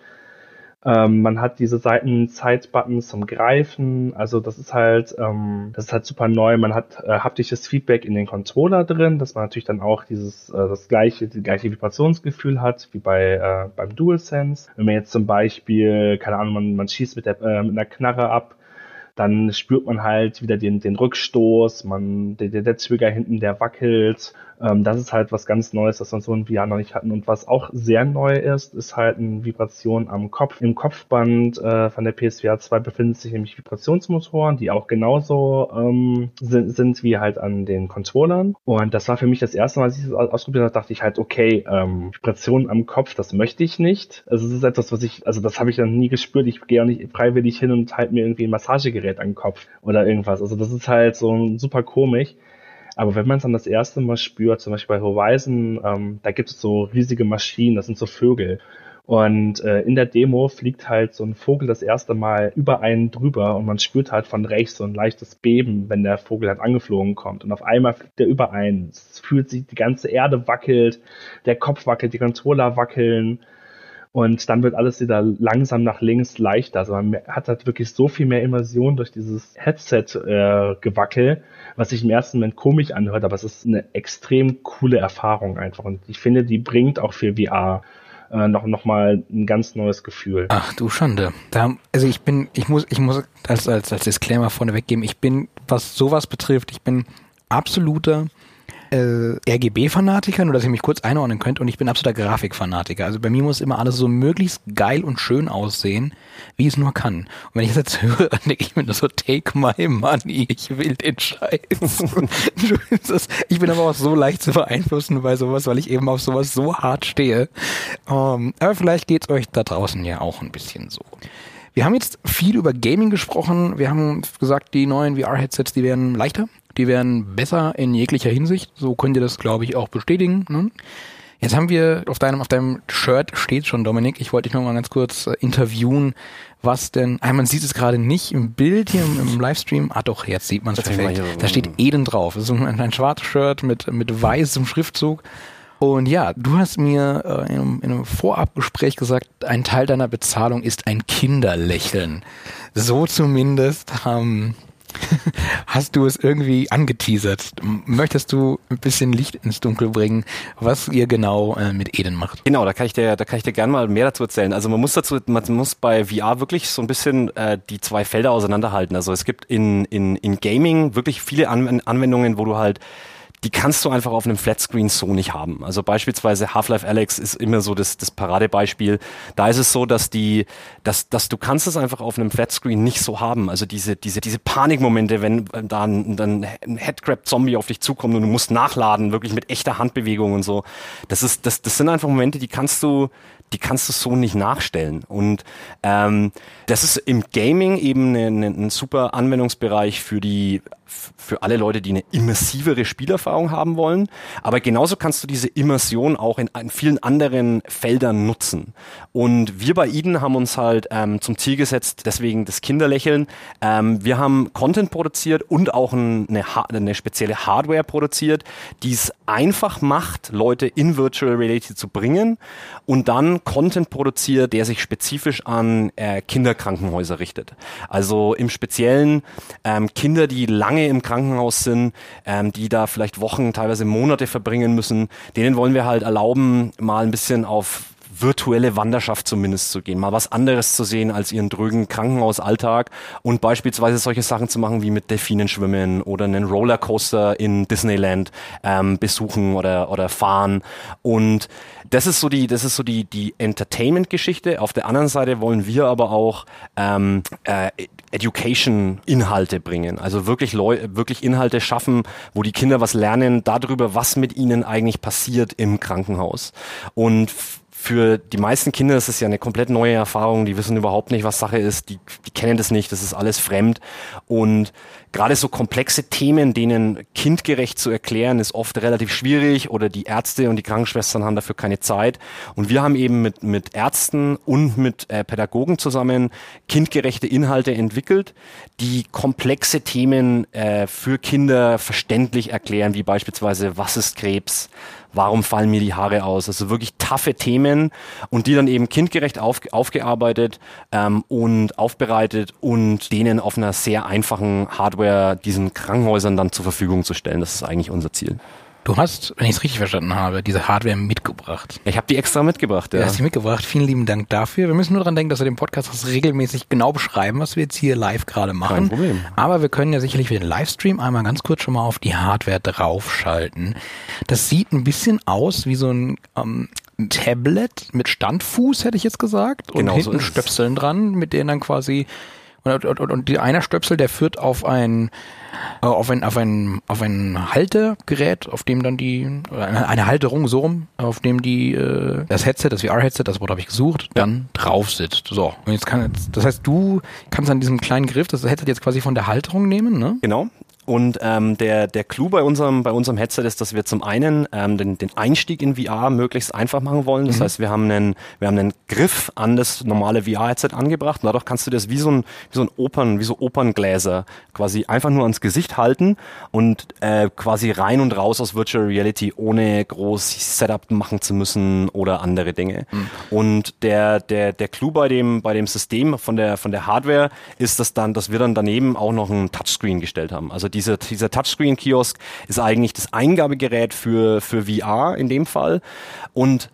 ähm, man hat diese Seiten-Side-Buttons zum Greifen. Also das ist halt, ähm, das ist halt super neu. Man hat äh, haptisches Feedback in den Controller drin, dass man natürlich dann auch dieses, äh, das gleiche, die gleiche Vibrationsgefühl hat wie bei äh, beim DualSense. Wenn man jetzt zum Beispiel, keine Ahnung, man, man schießt mit der äh, mit einer Knarre ab, dann spürt man halt wieder den, den Rückstoß, man, der, der Trigger hinten, der wackelt ähm, das ist halt was ganz Neues, das wir so in VR noch nicht hatten. Und was auch sehr neu ist, ist halt eine Vibration am Kopf. Im Kopfband äh, von der PSVR 2 befinden sich nämlich Vibrationsmotoren, die auch genauso ähm, sind, sind wie halt an den Controllern. Und das war für mich das erste Mal, als ich das ausprobiert habe, dachte ich halt, okay, ähm, Vibration am Kopf, das möchte ich nicht. Also es ist etwas, was ich, also das habe ich dann nie gespürt. Ich gehe auch nicht freiwillig hin und halte mir irgendwie ein Massagegerät an den Kopf oder irgendwas. Also das ist halt so super komisch. Aber wenn man es dann das erste Mal spürt, zum Beispiel bei Horizon, ähm, da gibt es so riesige Maschinen, das sind so Vögel. Und äh, in der Demo fliegt halt so ein Vogel das erste Mal über einen drüber und man spürt halt von rechts so ein leichtes Beben, wenn der Vogel halt angeflogen kommt. Und auf einmal fliegt er über einen. Es fühlt sich, die ganze Erde wackelt, der Kopf wackelt, die Controller wackeln. Und dann wird alles wieder langsam nach links leichter. Also man hat halt wirklich so viel mehr Immersion durch dieses Headset-Gewackel, äh, was sich im ersten Moment komisch anhört, aber es ist eine extrem coole Erfahrung einfach. Und ich finde, die bringt auch für VR äh, noch, noch mal ein ganz neues Gefühl. Ach du Schande. Da, also ich bin, ich muss, ich muss als, als, als Disclaimer vorneweg geben, ich bin, was sowas betrifft, ich bin absoluter äh, RGB-Fanatiker, nur dass ihr mich kurz einordnen könnt, und ich bin absoluter Grafikfanatiker. Also bei mir muss immer alles so möglichst geil und schön aussehen, wie es nur kann. Und wenn ich das jetzt höre, dann denke ich mir nur so, take my money, ich will den Scheiß. [LAUGHS] ich bin aber auch so leicht zu beeinflussen bei sowas, weil ich eben auf sowas so hart stehe. Ähm, aber vielleicht geht's euch da draußen ja auch ein bisschen so. Wir haben jetzt viel über Gaming gesprochen. Wir haben gesagt, die neuen VR-Headsets, die werden leichter. Die werden besser in jeglicher Hinsicht. So könnt ihr das, glaube ich, auch bestätigen. Ne? Jetzt haben wir auf deinem, auf deinem Shirt steht schon, Dominik. Ich wollte dich noch mal ganz kurz äh, interviewen, was denn, ah, man sieht es gerade nicht im Bild hier im, im Livestream. Ah doch, jetzt sieht man es perfekt. Da steht Eden drauf. Das ist ein, ein schwarzes Shirt mit, mit weißem Schriftzug. Und ja, du hast mir äh, in, einem, in einem Vorabgespräch gesagt, ein Teil deiner Bezahlung ist ein Kinderlächeln. So zumindest ähm, [LAUGHS] hast du es irgendwie angeteasert. Möchtest du ein bisschen Licht ins Dunkel bringen, was ihr genau äh, mit Eden macht? Genau, da kann ich dir, da kann ich dir gerne mal mehr dazu erzählen. Also man muss dazu, man muss bei VR wirklich so ein bisschen äh, die zwei Felder auseinanderhalten. Also es gibt in, in, in Gaming wirklich viele Anwendungen, wo du halt die kannst du einfach auf einem Flatscreen so nicht haben. Also beispielsweise Half-Life Alex ist immer so das, das Paradebeispiel. Da ist es so, dass die, dass, dass du kannst es einfach auf einem Flatscreen nicht so haben. Also diese, diese, diese Panikmomente, wenn da ein, ein Headcrab-Zombie auf dich zukommt und du musst nachladen, wirklich mit echter Handbewegung und so. Das ist, das, das sind einfach Momente, die kannst du, die kannst du so nicht nachstellen. Und ähm, das ist im Gaming eben ein, ein super Anwendungsbereich für die für alle Leute, die eine immersivere Spielerfahrung haben wollen. Aber genauso kannst du diese Immersion auch in, in vielen anderen Feldern nutzen. Und wir bei Eden haben uns halt ähm, zum Ziel gesetzt, deswegen das Kinderlächeln. Ähm, wir haben Content produziert und auch eine, eine spezielle Hardware produziert, die es einfach macht, Leute in Virtual Reality zu bringen und dann Content produziert, der sich spezifisch an äh, Kinderkrankenhäuser richtet. Also im Speziellen ähm, Kinder, die lange im Krankenhaus sind, ähm, die da vielleicht Wochen, teilweise Monate verbringen müssen, denen wollen wir halt erlauben, mal ein bisschen auf virtuelle Wanderschaft zumindest zu gehen, mal was anderes zu sehen als ihren drögen Krankenhausalltag und beispielsweise solche Sachen zu machen wie mit Delfinen schwimmen oder einen Rollercoaster in Disneyland ähm, besuchen oder oder fahren und das ist so die, das ist so die, die Entertainment-Geschichte. Auf der anderen Seite wollen wir aber auch ähm, äh, Education-Inhalte bringen. Also wirklich Leu wirklich Inhalte schaffen, wo die Kinder was lernen darüber, was mit ihnen eigentlich passiert im Krankenhaus. Und für die meisten Kinder ist es ja eine komplett neue Erfahrung. Die wissen überhaupt nicht, was Sache ist. Die, die kennen das nicht. Das ist alles fremd. Und gerade so komplexe Themen, denen kindgerecht zu erklären, ist oft relativ schwierig oder die Ärzte und die Krankenschwestern haben dafür keine Zeit. Und wir haben eben mit, mit Ärzten und mit äh, Pädagogen zusammen kindgerechte Inhalte entwickelt, die komplexe Themen äh, für Kinder verständlich erklären, wie beispielsweise, was ist Krebs? warum fallen mir die Haare aus? Also wirklich taffe Themen und die dann eben kindgerecht auf, aufgearbeitet ähm, und aufbereitet und denen auf einer sehr einfachen Hardware diesen Krankenhäusern dann zur Verfügung zu stellen. Das ist eigentlich unser Ziel. Du hast, wenn ich es richtig verstanden habe, diese Hardware mitgebracht. Ich habe die extra mitgebracht, ja. Du hast die mitgebracht. Vielen lieben Dank dafür. Wir müssen nur daran denken, dass wir den Podcast regelmäßig genau beschreiben, was wir jetzt hier live gerade machen. Kein Problem. Aber wir können ja sicherlich für den Livestream einmal ganz kurz schon mal auf die Hardware draufschalten. Das sieht ein bisschen aus wie so ein ähm, Tablet mit Standfuß, hätte ich jetzt gesagt. Und genau hinten so Stöpseln dran, mit denen dann quasi und, und, und, und die einer Stöpsel, der führt auf ein äh, auf ein auf ein auf ein Haltegerät, auf dem dann die eine, eine Halterung so rum, auf dem die äh, das Headset, das VR-Headset, das Wort habe ich gesucht, dann drauf sitzt. So und jetzt kann jetzt, das heißt, du kannst an diesem kleinen Griff das Headset jetzt quasi von der Halterung nehmen, ne? Genau. Und ähm, der, der Clou bei unserem, bei unserem Headset ist, dass wir zum einen ähm, den, den Einstieg in VR möglichst einfach machen wollen. Das mhm. heißt, wir haben, einen, wir haben einen Griff an das normale VR-Headset angebracht und dadurch kannst du das wie so ein, wie so ein Opern, wie so Operngläser quasi einfach nur ans Gesicht halten und äh, quasi rein und raus aus Virtual Reality, ohne groß Setup machen zu müssen oder andere Dinge. Mhm. Und der, der, der Clou bei dem, bei dem System von der, von der Hardware ist, dass dann, dass wir dann daneben auch noch ein Touchscreen gestellt haben. Also diese, dieser Touchscreen-Kiosk ist eigentlich das Eingabegerät für, für VR in dem Fall. Und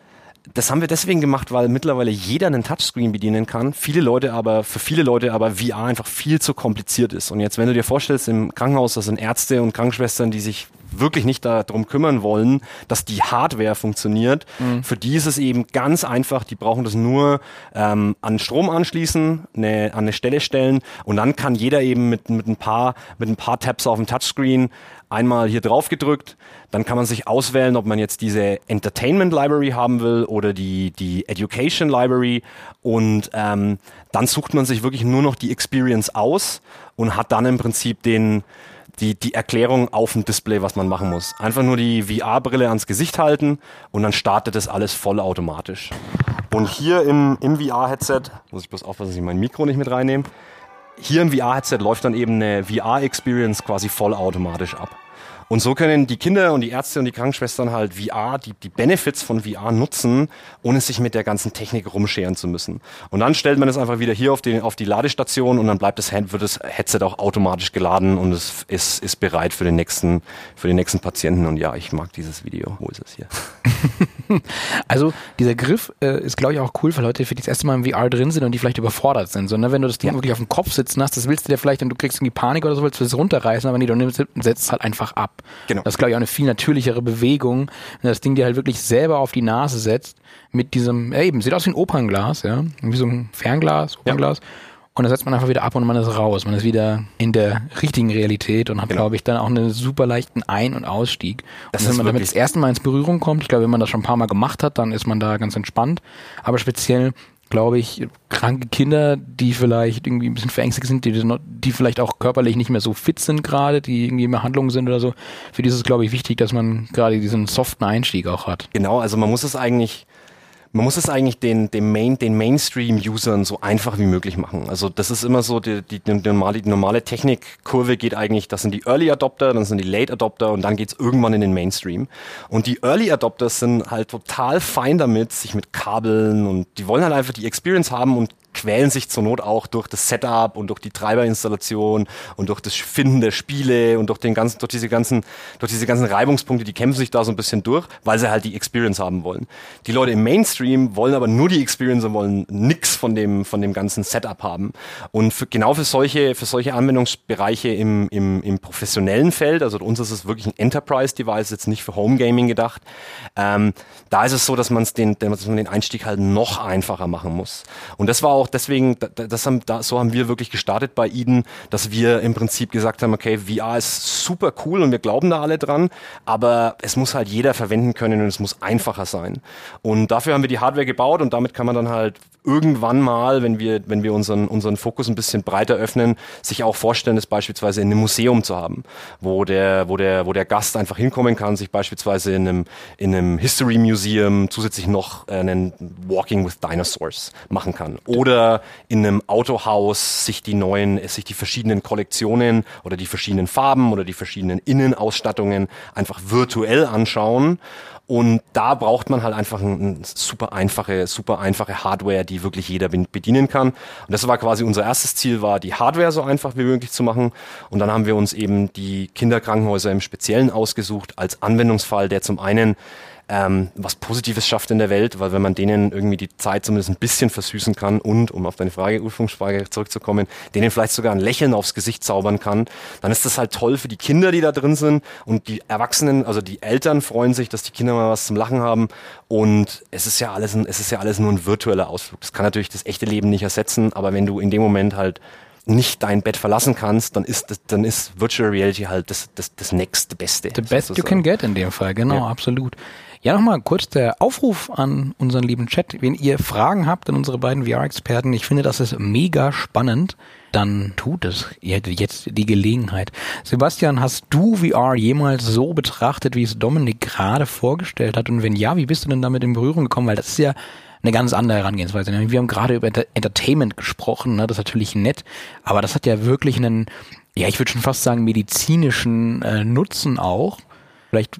das haben wir deswegen gemacht, weil mittlerweile jeder einen Touchscreen bedienen kann. Viele Leute aber, für viele Leute aber VR einfach viel zu kompliziert ist. Und jetzt, wenn du dir vorstellst, im Krankenhaus, das sind Ärzte und Krankenschwestern, die sich wirklich nicht darum kümmern wollen, dass die Hardware funktioniert. Mhm. Für die ist es eben ganz einfach, die brauchen das nur ähm, an Strom anschließen, eine, an eine Stelle stellen und dann kann jeder eben mit, mit, ein, paar, mit ein paar Tabs auf dem Touchscreen einmal hier drauf gedrückt, dann kann man sich auswählen, ob man jetzt diese Entertainment Library haben will oder die, die Education Library und ähm, dann sucht man sich wirklich nur noch die Experience aus und hat dann im Prinzip den, die, die Erklärung auf dem Display, was man machen muss. Einfach nur die VR-Brille ans Gesicht halten und dann startet das alles vollautomatisch. Und hier im, im VR-Headset, muss ich bloß aufpassen, dass ich mein Mikro nicht mit reinnehme, hier im VR-Headset läuft dann eben eine VR-Experience quasi vollautomatisch ab. Und so können die Kinder und die Ärzte und die Krankenschwestern halt VR, die, die Benefits von VR nutzen, ohne sich mit der ganzen Technik rumscheren zu müssen. Und dann stellt man es einfach wieder hier auf die, auf die Ladestation und dann bleibt das, wird das Headset auch automatisch geladen und es ist, ist bereit für den nächsten, für den nächsten Patienten. Und ja, ich mag dieses Video. Wo ist es hier? [LAUGHS] also dieser Griff äh, ist, glaube ich, auch cool für Leute, die das erste Mal im VR drin sind und die vielleicht überfordert sind. Sondern wenn du das Ding ja. wirklich auf dem Kopf sitzen hast, das willst du dir vielleicht und du kriegst irgendwie Panik oder so, willst du es runterreißen, aber nee, du nimmst, setzt es halt einfach ab. Genau. Das ist, glaube ich, auch eine viel natürlichere Bewegung, wenn das Ding dir halt wirklich selber auf die Nase setzt mit diesem, ja, eben, sieht aus wie ein Opernglas, ja, wie so ein Fernglas, Opernglas. Ja. Und dann setzt man einfach wieder ab und man ist raus. Man ist wieder in der richtigen Realität und hat, genau. glaube ich, dann auch einen super leichten Ein- und Ausstieg. Das und wenn man damit das erste Mal ins Berührung kommt, ich glaube, wenn man das schon ein paar Mal gemacht hat, dann ist man da ganz entspannt. Aber speziell glaube ich, kranke Kinder, die vielleicht irgendwie ein bisschen verängstigt sind, die, die vielleicht auch körperlich nicht mehr so fit sind gerade, die irgendwie in Behandlung sind oder so. Für die ist es, glaube ich, wichtig, dass man gerade diesen soften Einstieg auch hat. Genau, also man muss es eigentlich man muss es eigentlich den, den, Main, den Mainstream-Usern so einfach wie möglich machen. Also das ist immer so, die, die, die, normale, die normale Technikkurve geht eigentlich, das sind die Early Adopter, dann sind die Late Adopter und dann geht's irgendwann in den Mainstream. Und die Early Adopters sind halt total fein damit, sich mit Kabeln und die wollen halt einfach die Experience haben und quälen sich zur Not auch durch das Setup und durch die Treiberinstallation und durch das Finden der Spiele und durch den ganzen, durch diese ganzen, durch diese ganzen Reibungspunkte, die kämpfen sich da so ein bisschen durch, weil sie halt die Experience haben wollen. Die Leute im Mainstream wollen aber nur die Experience und wollen nix von dem, von dem ganzen Setup haben. Und für, genau für solche, für solche Anwendungsbereiche im, im, im professionellen Feld, also uns ist es wirklich ein Enterprise-Device, jetzt nicht für Home Gaming gedacht, ähm, da ist es so, dass man den, dass man den Einstieg halt noch einfacher machen muss. Und das war auch auch deswegen, das haben, da, so haben wir wirklich gestartet bei Eden, dass wir im Prinzip gesagt haben, okay, VR ist super cool und wir glauben da alle dran, aber es muss halt jeder verwenden können und es muss einfacher sein. Und dafür haben wir die Hardware gebaut und damit kann man dann halt irgendwann mal, wenn wir, wenn wir unseren, unseren Fokus ein bisschen breiter öffnen, sich auch vorstellen, das beispielsweise in einem Museum zu haben, wo der, wo der, wo der Gast einfach hinkommen kann, sich beispielsweise in einem, in einem History Museum zusätzlich noch einen Walking with Dinosaurs machen kann. Oder in einem Autohaus sich die neuen, sich die verschiedenen Kollektionen oder die verschiedenen Farben oder die verschiedenen Innenausstattungen einfach virtuell anschauen und da braucht man halt einfach eine super einfache, super einfache Hardware, die wirklich jeder bedienen kann. Und das war quasi unser erstes Ziel, war die Hardware so einfach wie möglich zu machen. Und dann haben wir uns eben die Kinderkrankenhäuser im Speziellen ausgesucht als Anwendungsfall, der zum einen ähm, was Positives schafft in der Welt, weil wenn man denen irgendwie die Zeit zumindest ein bisschen versüßen kann und, um auf deine Frage, Ursprungsfrage zurückzukommen, denen vielleicht sogar ein Lächeln aufs Gesicht zaubern kann, dann ist das halt toll für die Kinder, die da drin sind und die Erwachsenen, also die Eltern freuen sich, dass die Kinder mal was zum Lachen haben und es ist ja alles, ein, es ist ja alles nur ein virtueller Ausflug. Das kann natürlich das echte Leben nicht ersetzen, aber wenn du in dem Moment halt nicht dein Bett verlassen kannst, dann ist das, dann ist Virtual Reality halt das, das, das nächste Beste. The best sozusagen. you can get in dem Fall, genau, ja. absolut. Ja, nochmal kurz der Aufruf an unseren lieben Chat. Wenn ihr Fragen habt an unsere beiden VR-Experten, ich finde, das ist mega spannend, dann tut es. Ihr hättet jetzt die Gelegenheit. Sebastian, hast du VR jemals so betrachtet, wie es Dominik gerade vorgestellt hat? Und wenn ja, wie bist du denn damit in Berührung gekommen? Weil das ist ja eine ganz andere Herangehensweise. Wir haben gerade über Entertainment gesprochen, ne? das ist natürlich nett, aber das hat ja wirklich einen, ja, ich würde schon fast sagen, medizinischen äh, Nutzen auch. Vielleicht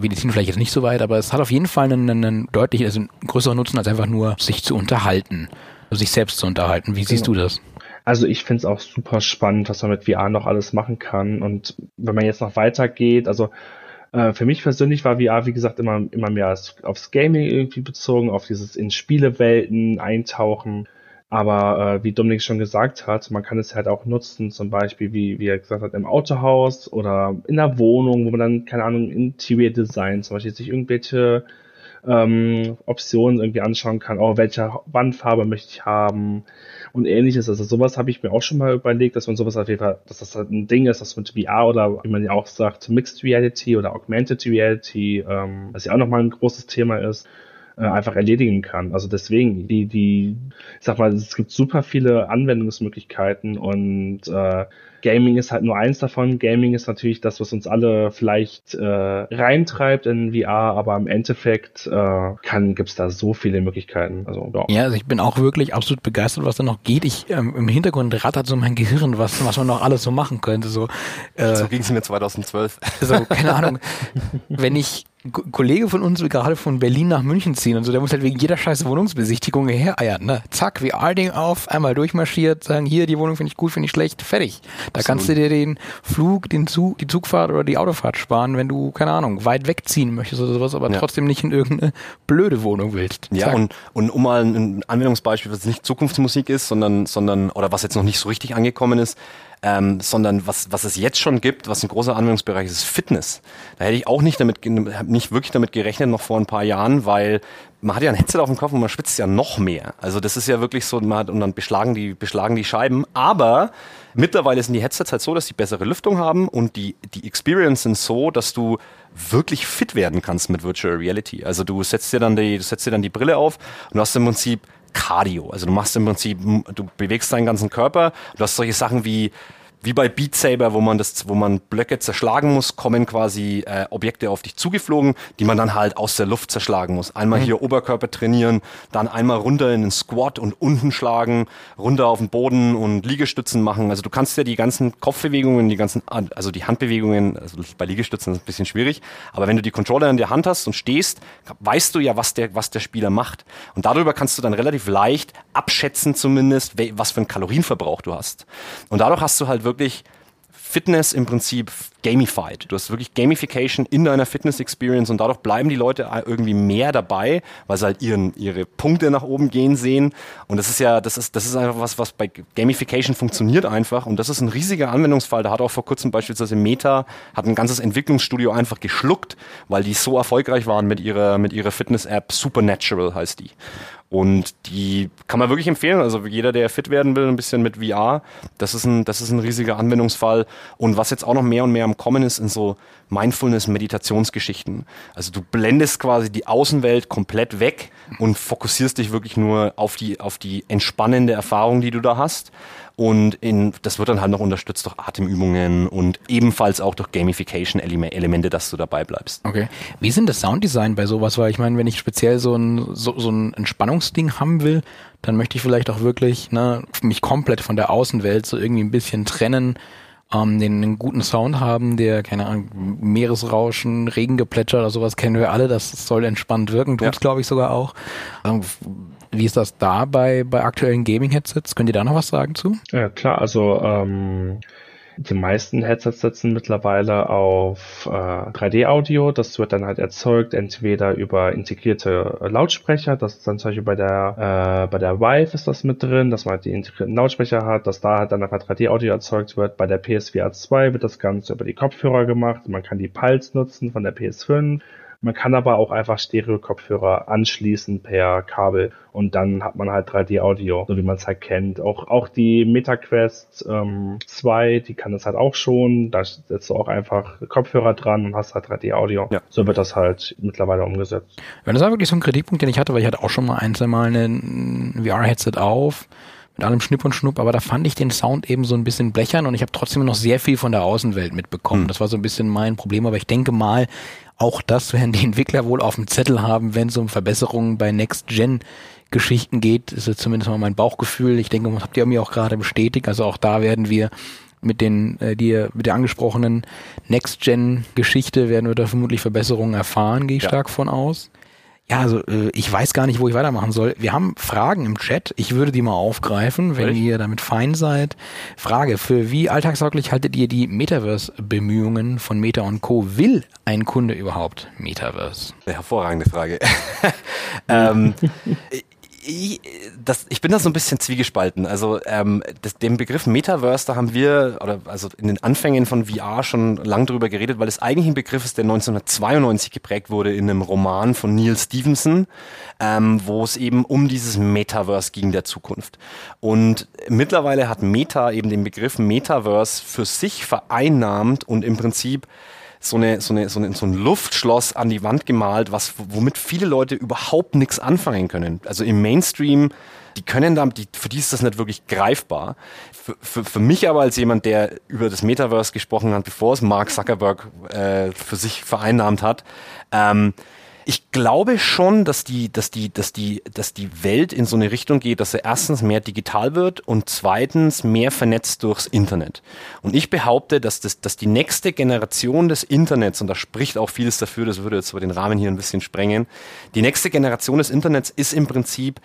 Medizin vielleicht jetzt nicht so weit, aber es hat auf jeden Fall einen, einen deutlich, also einen größeren Nutzen, als einfach nur sich zu unterhalten, sich selbst zu unterhalten. Wie genau. siehst du das? Also ich finde es auch super spannend, was man mit VR noch alles machen kann. Und wenn man jetzt noch weitergeht, also äh, für mich persönlich war VR, wie gesagt, immer, immer mehr aufs Gaming irgendwie bezogen, auf dieses in Spielewelten eintauchen. Aber äh, wie Dominik schon gesagt hat, man kann es halt auch nutzen, zum Beispiel, wie, wie er gesagt hat, im Autohaus oder in der Wohnung, wo man dann, keine Ahnung, Interior Design, zum Beispiel sich irgendwelche ähm, Optionen irgendwie anschauen kann, oh, welche Wandfarbe möchte ich haben? Und ähnliches. Also sowas habe ich mir auch schon mal überlegt, dass man sowas auf jeden Fall, dass das halt ein Ding ist, das mit VR oder wie man ja auch sagt, Mixed Reality oder Augmented Reality, ähm, was ja auch nochmal ein großes Thema ist, äh, einfach erledigen kann. Also deswegen, die, die, ich sag mal, es gibt super viele Anwendungsmöglichkeiten und äh, Gaming ist halt nur eins davon. Gaming ist natürlich das, was uns alle vielleicht äh, reintreibt in VR, aber im Endeffekt äh, kann gibt's da so viele Möglichkeiten. Also, ja. ja, also ich bin auch wirklich absolut begeistert, was da noch geht. Ich ähm, im Hintergrund rattert so mein Gehirn, was was man noch alles so machen könnte. So, äh, so ging es mir 2012. So keine [LAUGHS] Ahnung. Wenn ich Kollege von uns will gerade von Berlin nach München ziehen und so, der muss halt wegen jeder scheiß Wohnungsbesichtigung hereiern, ne? Zack, VR-Ding auf, einmal durchmarschiert, sagen, hier, die Wohnung finde ich gut, finde ich schlecht, fertig. Da Absolut. kannst du dir den Flug, den Zug, die Zugfahrt oder die Autofahrt sparen, wenn du, keine Ahnung, weit wegziehen möchtest oder sowas, aber ja. trotzdem nicht in irgendeine blöde Wohnung willst. Zack. Ja, und, und um mal ein Anwendungsbeispiel, was nicht Zukunftsmusik ist, sondern, sondern, oder was jetzt noch nicht so richtig angekommen ist, ähm, sondern was, was es jetzt schon gibt, was ein großer Anwendungsbereich ist, ist Fitness. Da hätte ich auch nicht damit, nicht wirklich damit gerechnet, noch vor ein paar Jahren, weil man hat ja ein Headset auf dem Kopf und man schwitzt ja noch mehr. Also das ist ja wirklich so, man hat, und dann beschlagen die, beschlagen die Scheiben. Aber mittlerweile sind die Headsets halt so, dass sie bessere Lüftung haben und die, die Experience sind so, dass du wirklich fit werden kannst mit Virtual Reality. Also du setzt dir dann die, du setzt dir dann die Brille auf und du hast im Prinzip Cardio. Also du machst im Prinzip, du bewegst deinen ganzen Körper. Du hast solche Sachen wie wie bei Beat Saber, wo man das, wo man Blöcke zerschlagen muss, kommen quasi äh, Objekte auf dich zugeflogen, die man dann halt aus der Luft zerschlagen muss. Einmal mhm. hier Oberkörper trainieren, dann einmal runter in den Squat und unten schlagen, runter auf den Boden und Liegestützen machen. Also du kannst ja die ganzen Kopfbewegungen, die ganzen, also die Handbewegungen, also bei Liegestützen ist ein bisschen schwierig, aber wenn du die Controller in der Hand hast und stehst, weißt du ja, was der, was der Spieler macht. Und darüber kannst du dann relativ leicht abschätzen zumindest, was für einen Kalorienverbrauch du hast. Und dadurch hast du halt wirklich Fitness im Prinzip gamified. Du hast wirklich Gamification in deiner Fitness Experience und dadurch bleiben die Leute irgendwie mehr dabei, weil sie halt ihren, ihre Punkte nach oben gehen sehen. Und das ist ja, das ist, das ist einfach was, was bei Gamification funktioniert einfach. Und das ist ein riesiger Anwendungsfall. Da hat auch vor kurzem beispielsweise Meta, hat ein ganzes Entwicklungsstudio einfach geschluckt, weil die so erfolgreich waren mit ihrer, mit ihrer Fitness-App. Supernatural heißt die. Und die kann man wirklich empfehlen. Also jeder, der fit werden will, ein bisschen mit VR, das ist ein, das ist ein riesiger Anwendungsfall. Und was jetzt auch noch mehr und mehr am Kommen ist, in so Mindfulness-Meditationsgeschichten. Also du blendest quasi die Außenwelt komplett weg und fokussierst dich wirklich nur auf die, auf die entspannende Erfahrung, die du da hast. Und in, das wird dann halt noch unterstützt durch Atemübungen und ebenfalls auch durch Gamification-Elemente, dass du dabei bleibst. Okay. Wie sind das Sounddesign bei sowas? Weil ich meine, wenn ich speziell so ein, so, so ein Entspannungsding haben will, dann möchte ich vielleicht auch wirklich ne, mich komplett von der Außenwelt so irgendwie ein bisschen trennen ähm, den einen guten Sound haben, der, keine Ahnung, Meeresrauschen, Regengeplätscher oder sowas kennen wir alle, das soll entspannt wirken, tut's ja. glaube ich sogar auch. Ähm, wie ist das da bei, bei aktuellen Gaming-Headsets? Könnt ihr da noch was sagen zu? Ja, klar, also ähm, die meisten Headsets setzen mittlerweile auf äh, 3D-Audio. Das wird dann halt erzeugt entweder über integrierte Lautsprecher. Das ist dann zum Beispiel bei der äh, bei der Vive ist das mit drin, dass man halt die integrierten Lautsprecher hat, dass da halt dann einfach 3D-Audio erzeugt wird. Bei der PSVR 2 wird das Ganze über die Kopfhörer gemacht. Man kann die Pulse nutzen von der PS5 Man kann aber auch einfach Stereo-Kopfhörer anschließen per Kabel und dann hat man halt 3D-Audio, so wie man es halt kennt. Auch, auch die MetaQuest ähm, 2, die kann das halt auch schon. Da setzt du auch einfach Kopfhörer dran und hast halt 3D-Audio. Ja. So wird das halt mittlerweile umgesetzt. Ja, das war wirklich so ein Kritikpunkt, den ich hatte, weil ich hatte auch schon mal ein, zwei Mal ein VR-Headset auf mit allem Schnipp und Schnupp, aber da fand ich den Sound eben so ein bisschen blechern und ich habe trotzdem noch sehr viel von der Außenwelt mitbekommen. Hm. Das war so ein bisschen mein Problem, aber ich denke mal, auch das werden die [LAUGHS] Entwickler wohl auf dem Zettel haben, wenn es um Verbesserungen bei Next-Gen Geschichten geht, ist jetzt zumindest mal mein Bauchgefühl. Ich denke, das habt ihr mir auch gerade bestätigt. Also auch da werden wir mit den, äh, die, mit der angesprochenen Next-Gen-Geschichte werden wir da vermutlich Verbesserungen erfahren, gehe ich ja. stark von aus. Ja, also äh, ich weiß gar nicht, wo ich weitermachen soll. Wir haben Fragen im Chat. Ich würde die mal aufgreifen, wenn ihr damit fein seid. Frage, für wie alltagstauglich haltet ihr die Metaverse-Bemühungen von Meta und Co. Will ein Kunde überhaupt Metaverse? Eine hervorragende Frage. [LAUGHS] ähm, [LAUGHS] ich, das, ich bin da so ein bisschen zwiegespalten. Also ähm, das, dem Begriff Metaverse, da haben wir, oder also in den Anfängen von VR schon lang drüber geredet, weil es eigentlich ein Begriff ist, der 1992 geprägt wurde in einem Roman von Neil Stevenson, ähm, wo es eben um dieses Metaverse ging der Zukunft. Und mittlerweile hat Meta eben den Begriff Metaverse für sich vereinnahmt und im Prinzip so, eine, so, eine, so, eine, so ein Luftschloss an die Wand gemalt, was, womit viele Leute überhaupt nichts anfangen können. Also im Mainstream, die können da, die, für die ist das nicht wirklich greifbar. Für, für, für mich aber als jemand, der über das Metaverse gesprochen hat, bevor es Mark Zuckerberg äh, für sich vereinnahmt hat, ähm, ich glaube schon, dass die, dass die, dass die, dass die Welt in so eine Richtung geht, dass er erstens mehr digital wird und zweitens mehr vernetzt durchs Internet. Und ich behaupte, dass das, dass die nächste Generation des Internets, und da spricht auch vieles dafür, das würde jetzt aber den Rahmen hier ein bisschen sprengen, die nächste Generation des Internets ist im Prinzip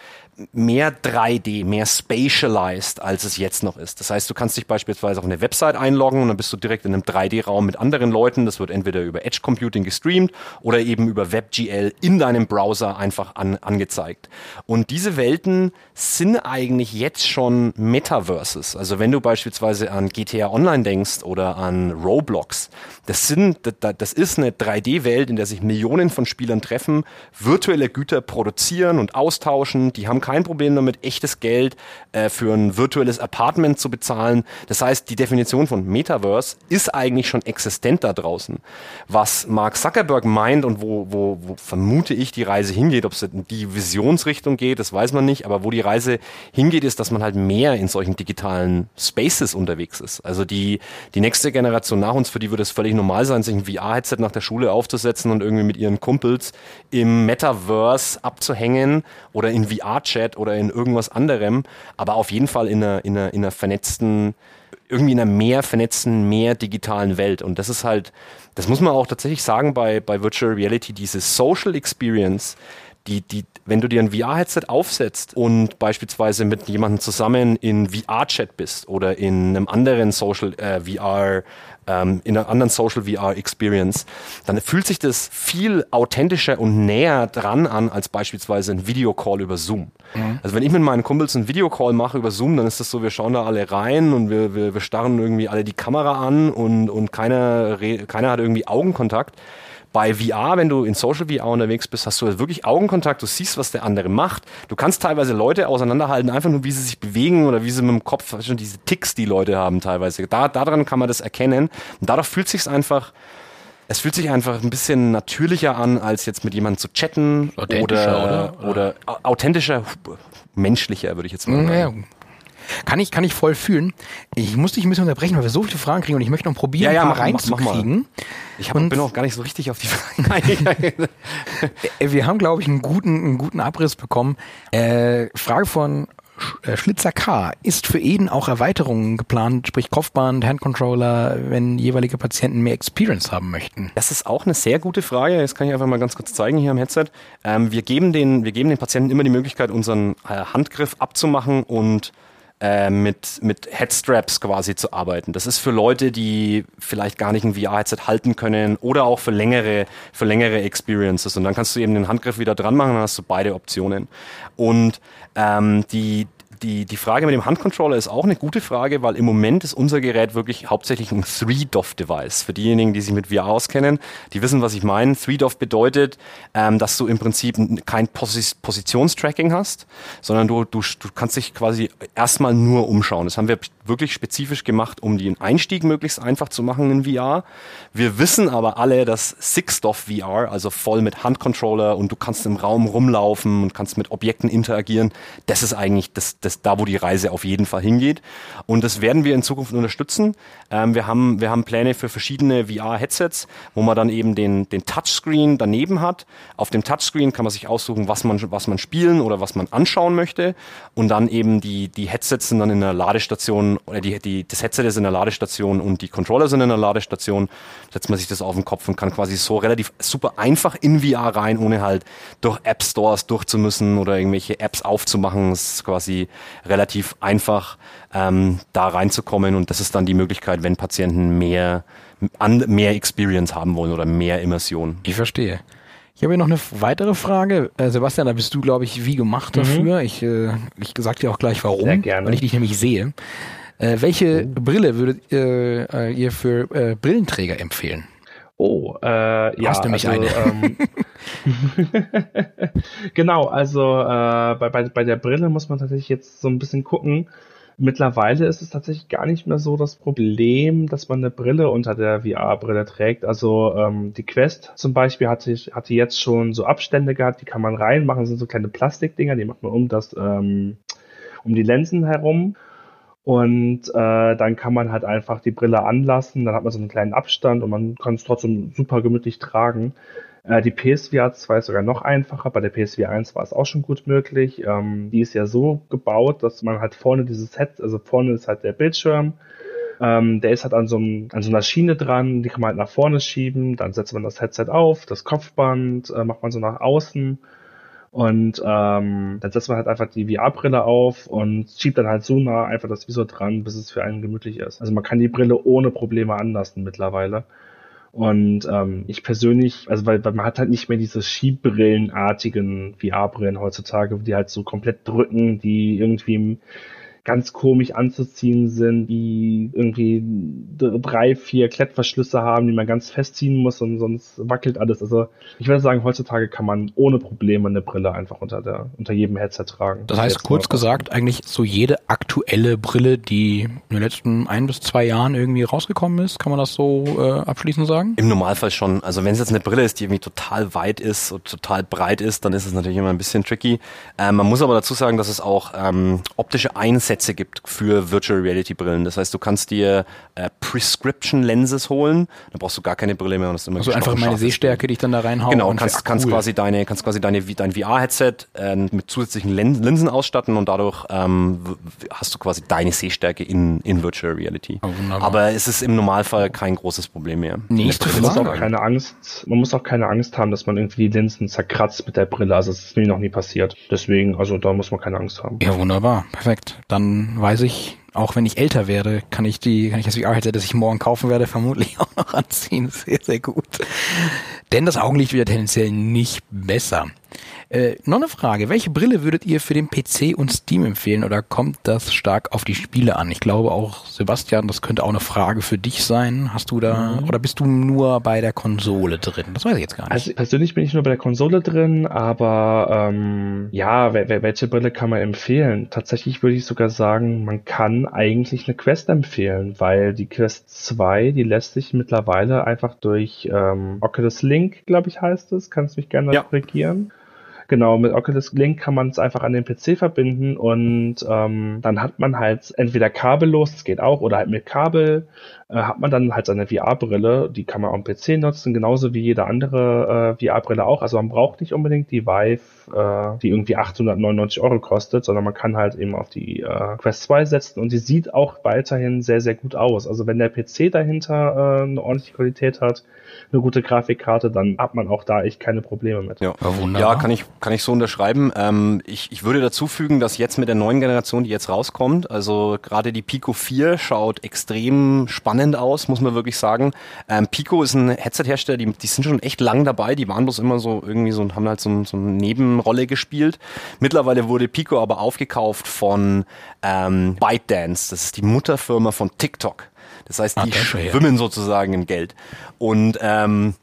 mehr 3D, mehr spatialized, als es jetzt noch ist. Das heißt, du kannst dich beispielsweise auf eine Website einloggen und dann bist du direkt in einem 3D-Raum mit anderen Leuten. Das wird entweder über Edge Computing gestreamt oder eben über WebGL in deinem Browser einfach an, angezeigt. Und diese Welten sind eigentlich jetzt schon Metaverses. Also wenn du beispielsweise an GTA Online denkst oder an Roblox, das sind, das ist eine 3D-Welt, in der sich Millionen von Spielern treffen, virtuelle Güter produzieren und austauschen. Die haben kein Problem damit, echtes Geld äh, für ein virtuelles Apartment zu bezahlen. Das heißt, die Definition von Metaverse ist eigentlich schon existent da draußen. Was Mark Zuckerberg meint und wo, wo, wo vermute ich die Reise hingeht, ob es in die Visionsrichtung geht, das weiß man nicht, aber wo die Reise hingeht, ist, dass man halt mehr in solchen digitalen Spaces unterwegs ist. Also die, die nächste Generation nach uns, für die wird es völlig normal sein, sich ein VR-Headset nach der Schule aufzusetzen und irgendwie mit ihren Kumpels im Metaverse abzuhängen oder in VR-Chat oder in irgendwas anderem, aber auf jeden Fall in einer, in einer, in einer vernetzten irgendwie in einer mehr vernetzten, mehr digitalen Welt. Und das ist halt, das muss man auch tatsächlich sagen bei, bei Virtual Reality, diese Social Experience, die, die, wenn du dir ein VR-Headset aufsetzt und beispielsweise mit jemandem zusammen in VR-Chat bist oder in einem anderen Social äh, VR, ähm, in einer anderen Social VR Experience, dann fühlt sich das viel authentischer und näher dran an als beispielsweise ein Videocall über Zoom. Mhm. Also wenn ich mit meinen Kumpels einen Videocall mache über Zoom, dann ist das so, wir schauen da alle rein und wir, wir, wir starren irgendwie alle die Kamera an und, und keiner, keiner hat irgendwie Augenkontakt. Bei VR, wenn du in Social VR unterwegs bist, hast du wirklich Augenkontakt, du siehst, was der andere macht. Du kannst teilweise Leute auseinanderhalten, einfach nur, wie sie sich bewegen oder wie sie mit dem Kopf, schon diese Ticks, die Leute haben teilweise. Da, daran kann man das erkennen. Und dadurch fühlt sich's einfach, es fühlt sich einfach ein bisschen natürlicher an, als jetzt mit jemandem zu chatten oder, oder, oder, authentischer, menschlicher, würde ich jetzt mal sagen. Ja, kann ich, kann ich voll fühlen. Ich muss dich ein bisschen unterbrechen, weil wir so viele Fragen kriegen und ich möchte noch probieren, ja, ja, mach, reinzukriegen. Ich hab, bin auch gar nicht so richtig auf die [LAUGHS] Fragen. Wir haben, glaube ich, einen guten, einen guten Abriss bekommen. Äh, Frage von äh, Schlitzer K. Ist für Eden auch Erweiterungen geplant, sprich Kopfband, Handcontroller, wenn jeweilige Patienten mehr Experience haben möchten? Das ist auch eine sehr gute Frage. Das kann ich einfach mal ganz kurz zeigen hier am Headset. Ähm, wir, geben den, wir geben den Patienten immer die Möglichkeit, unseren äh, Handgriff abzumachen und äh, mit, mit Headstraps quasi zu arbeiten. Das ist für Leute, die vielleicht gar nicht ein VR-Headset halten können oder auch für längere, für längere Experiences. Und dann kannst du eben den Handgriff wieder dran machen, dann hast du beide Optionen. Und ähm, die, die, die Frage mit dem Handcontroller ist auch eine gute Frage, weil im Moment ist unser Gerät wirklich hauptsächlich ein 3DOF-Device. Für diejenigen, die sich mit VR auskennen, die wissen, was ich meine. 3DOF bedeutet, ähm, dass du im Prinzip kein Pos Positionstracking hast, sondern du, du, du kannst dich quasi erstmal nur umschauen. Das haben wir wirklich spezifisch gemacht, um den Einstieg möglichst einfach zu machen in VR. Wir wissen aber alle, dass Six-DOF VR, also voll mit Handcontroller und du kannst im Raum rumlaufen und kannst mit Objekten interagieren, das ist eigentlich das, das da, wo die Reise auf jeden Fall hingeht. Und das werden wir in Zukunft unterstützen. Ähm, wir, haben, wir haben Pläne für verschiedene VR-Headsets, wo man dann eben den, den Touchscreen daneben hat. Auf dem Touchscreen kann man sich aussuchen, was man, was man spielen oder was man anschauen möchte. Und dann eben die, die Headsets sind dann in der Ladestation oder die, die, das Headset ist in der Ladestation und die Controller sind in der Ladestation. Setzt man sich das auf den Kopf und kann quasi so relativ super einfach in VR rein, ohne halt durch App Stores durchzumüssen oder irgendwelche Apps aufzumachen. Es ist quasi relativ einfach, ähm, da reinzukommen und das ist dann die Möglichkeit, wenn Patienten mehr, an, mehr Experience haben wollen oder mehr Immersion. Ich verstehe. Ich habe hier noch eine weitere Frage. Äh, Sebastian, da bist du, glaube ich, wie gemacht mhm. dafür. Mhm. Ich, äh, ich sag dir auch gleich warum, Sehr gerne. weil ich dich nämlich sehe. Äh, welche oh. Brille würdet äh, ihr für äh, Brillenträger empfehlen? Oh, äh, ja. Hast du mich also, eine? Ähm, [LAUGHS] genau, also äh, bei, bei, bei der Brille muss man tatsächlich jetzt so ein bisschen gucken. Mittlerweile ist es tatsächlich gar nicht mehr so das Problem, dass man eine Brille unter der VR-Brille trägt. Also ähm, die Quest zum Beispiel hatte, hatte jetzt schon so Abstände gehabt, die kann man reinmachen, das sind so kleine Plastikdinger, die macht man um das ähm, um die Linsen herum. Und äh, dann kann man halt einfach die Brille anlassen, dann hat man so einen kleinen Abstand und man kann es trotzdem super gemütlich tragen. Äh, die PSVR 2 ist sogar noch einfacher, bei der PSVR 1 war es auch schon gut möglich. Ähm, die ist ja so gebaut, dass man halt vorne dieses Set, also vorne ist halt der Bildschirm, ähm, der ist halt an so, einem, an so einer Schiene dran, die kann man halt nach vorne schieben, dann setzt man das Headset auf, das Kopfband äh, macht man so nach außen und ähm, dann setzt man halt einfach die VR-Brille auf und schiebt dann halt so nah einfach das Visor dran, bis es für einen gemütlich ist. Also man kann die Brille ohne Probleme anlassen mittlerweile. Und ähm, ich persönlich, also weil, weil man hat halt nicht mehr diese Skibrillenartigen VR-Brillen heutzutage, die halt so komplett drücken, die irgendwie ganz komisch anzuziehen sind, die irgendwie drei, vier Klettverschlüsse haben, die man ganz festziehen muss und sonst wackelt alles. Also ich würde sagen, heutzutage kann man ohne Probleme eine Brille einfach unter der, unter jedem Headset tragen. Das heißt, kurz gesagt, eigentlich so jede aktuelle Brille, die in den letzten ein bis zwei Jahren irgendwie rausgekommen ist, kann man das so äh, abschließend sagen? Im Normalfall schon. Also wenn es jetzt eine Brille ist, die irgendwie total weit ist und total breit ist, dann ist es natürlich immer ein bisschen tricky. Ähm, man muss aber dazu sagen, dass es auch ähm, optische Einsätze Sätze gibt für Virtual Reality Brillen. Das heißt, du kannst dir äh, Prescription Lenses holen. Da brauchst du gar keine Brille mehr. Und das ist immer also einfach meine Sehstärke, die ich dann da reinhaue. Genau, kannst, cool. kannst quasi deine, kannst quasi deine, dein VR-Headset äh, mit zusätzlichen Linsen ausstatten und dadurch ähm, hast du quasi deine Sehstärke in, in Virtual Reality. Oh, Aber es ist im Normalfall kein großes Problem mehr. Nächste Frage. Man muss auch keine Angst, man muss auch keine Angst haben, dass man irgendwie die Linsen zerkratzt mit der Brille. Also das ist mir noch nie passiert. Deswegen, also da muss man keine Angst haben. Ja, wunderbar. Perfekt. Dann dann weiß ich, auch wenn ich älter werde, kann ich die, kann ich das VR-Headset, das ich morgen kaufen werde, vermutlich [LAUGHS] auch noch anziehen. Sehr, sehr gut. Denn das Augenlicht wird tendenziell nicht besser. Äh, noch eine Frage. Welche Brille würdet ihr für den PC und Steam empfehlen oder kommt das stark auf die Spiele an? Ich glaube auch, Sebastian, das könnte auch eine Frage für dich sein. Hast du da, mhm. oder bist du nur bei der Konsole drin? Das weiß ich jetzt gar nicht. Also persönlich bin ich nur bei der Konsole drin, aber ähm, ja, welche Brille kann man empfehlen? Tatsächlich würde ich sogar sagen, man kann eigentlich eine Quest empfehlen, weil die Quest 2, die lässt sich mittlerweile einfach durch ähm, Oculus Link, glaube ich, heißt es, kannst mich gerne ja. korrigieren Genau, mit Oculus Link kann man es einfach an den PC verbinden und ähm, dann hat man halt entweder kabellos, das geht auch, oder halt mit Kabel äh, hat man dann halt seine VR-Brille, die kann man am PC nutzen, genauso wie jede andere äh, VR-Brille auch. Also man braucht nicht unbedingt die Vive, äh, die irgendwie 899 Euro kostet, sondern man kann halt eben auf die äh, Quest 2 setzen und die sieht auch weiterhin sehr, sehr gut aus. Also wenn der PC dahinter äh, eine ordentliche Qualität hat, eine gute Grafikkarte, dann hat man auch da echt keine Probleme mit. Ja, ja kann ich kann ich so unterschreiben. Ähm, ich, ich würde dazu fügen, dass jetzt mit der neuen Generation, die jetzt rauskommt, also gerade die Pico 4 schaut extrem spannend aus, muss man wirklich sagen. Ähm, Pico ist ein Headset-Hersteller, die, die sind schon echt lang dabei, die waren bloß immer so irgendwie so und haben halt so, so eine Neben, Rolle gespielt. Mittlerweile wurde Pico aber aufgekauft von ähm, ByteDance. Das ist die Mutterfirma von TikTok. Das heißt, die Ach, schwimmen sozusagen im Geld. Und ähm,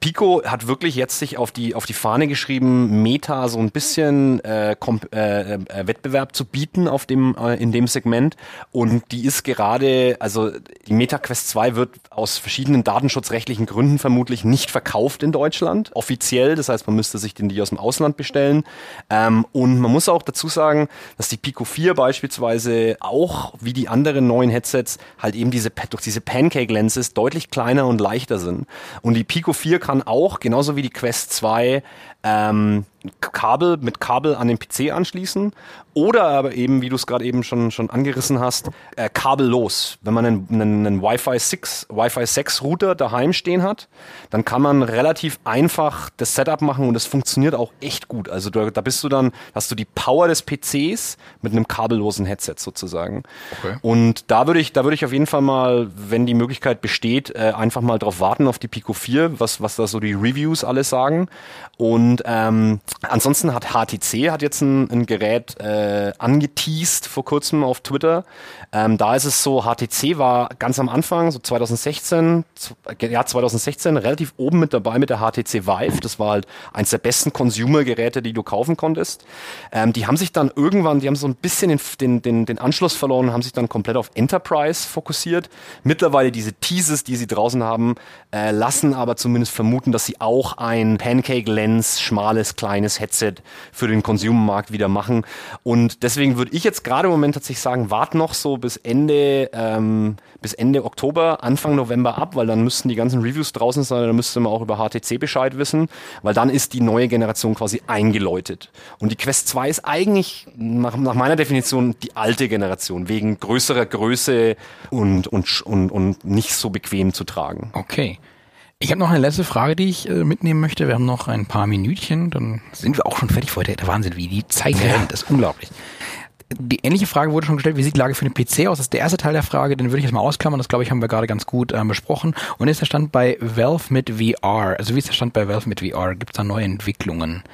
Pico hat wirklich jetzt sich auf die auf die Fahne geschrieben, Meta so ein bisschen äh, äh, äh, Wettbewerb zu bieten auf dem äh, in dem Segment. Und die ist gerade also die Meta Quest 2 wird aus verschiedenen datenschutzrechtlichen Gründen vermutlich nicht verkauft in Deutschland. Offiziell, das heißt man müsste sich den die aus dem Ausland bestellen. Ähm, und man muss auch dazu sagen, dass die Pico 4 beispielsweise auch wie die anderen neuen Headsets halt eben diese durch diese Pancake Lenses deutlich kleiner und leichter sind. Und die Pico 4 kann auch, genauso wie die Quest 2, ähm, Kabel mit Kabel an den PC anschließen oder aber eben, wie du es gerade eben schon, schon angerissen hast, äh, kabellos. Wenn man einen, einen, einen Wi-Fi 6, Wi-Fi 6 Router daheim stehen hat, dann kann man relativ einfach das Setup machen und es funktioniert auch echt gut. Also da, da bist du dann, hast du die Power des PCs mit einem kabellosen Headset sozusagen. Okay. Und da würde ich, da würde ich auf jeden Fall mal, wenn die Möglichkeit besteht, äh, einfach mal drauf warten auf die Pico 4, was, was da so die Reviews alles sagen. Und ähm, ansonsten hat HTC hat jetzt ein, ein Gerät äh, angeteased vor kurzem auf Twitter. Ähm, da ist es so, HTC war ganz am Anfang, so 2016, ja 2016, relativ oben mit dabei mit der HTC Vive. Das war halt eins der besten Consumer-Geräte, die du kaufen konntest. Ähm, die haben sich dann irgendwann, die haben so ein bisschen den, den, den, den Anschluss verloren, haben sich dann komplett auf Enterprise fokussiert. Mittlerweile diese Teases, die sie draußen haben, äh, lassen aber zumindest vermuten, dass sie auch ein Pancake-Lens, schmales, kleines Headset für den Consumer-Markt wieder machen. Und deswegen würde ich jetzt gerade im Moment tatsächlich sagen, wart noch so bis Ende, ähm, bis Ende Oktober, Anfang November ab, weil dann müssten die ganzen Reviews draußen sein, dann müsste man auch über HTC Bescheid wissen, weil dann ist die neue Generation quasi eingeläutet. Und die Quest 2 ist eigentlich nach, nach meiner Definition die alte Generation, wegen größerer Größe und, und, und, und nicht so bequem zu tragen. Okay. Ich habe noch eine letzte Frage, die ich äh, mitnehmen möchte. Wir haben noch ein paar Minütchen, dann sind wir auch schon fertig für heute. Der Wahnsinn, wie die Zeit ja. rennt, das ist unglaublich. Die ähnliche Frage wurde schon gestellt, wie sieht die Lage für den PC aus? Das ist der erste Teil der Frage, den würde ich jetzt mal ausklammern. Das glaube ich haben wir gerade ganz gut ähm, besprochen. Und ist der Stand bei Valve mit VR? Also wie ist der Stand bei Valve mit VR? Gibt es da neue Entwicklungen?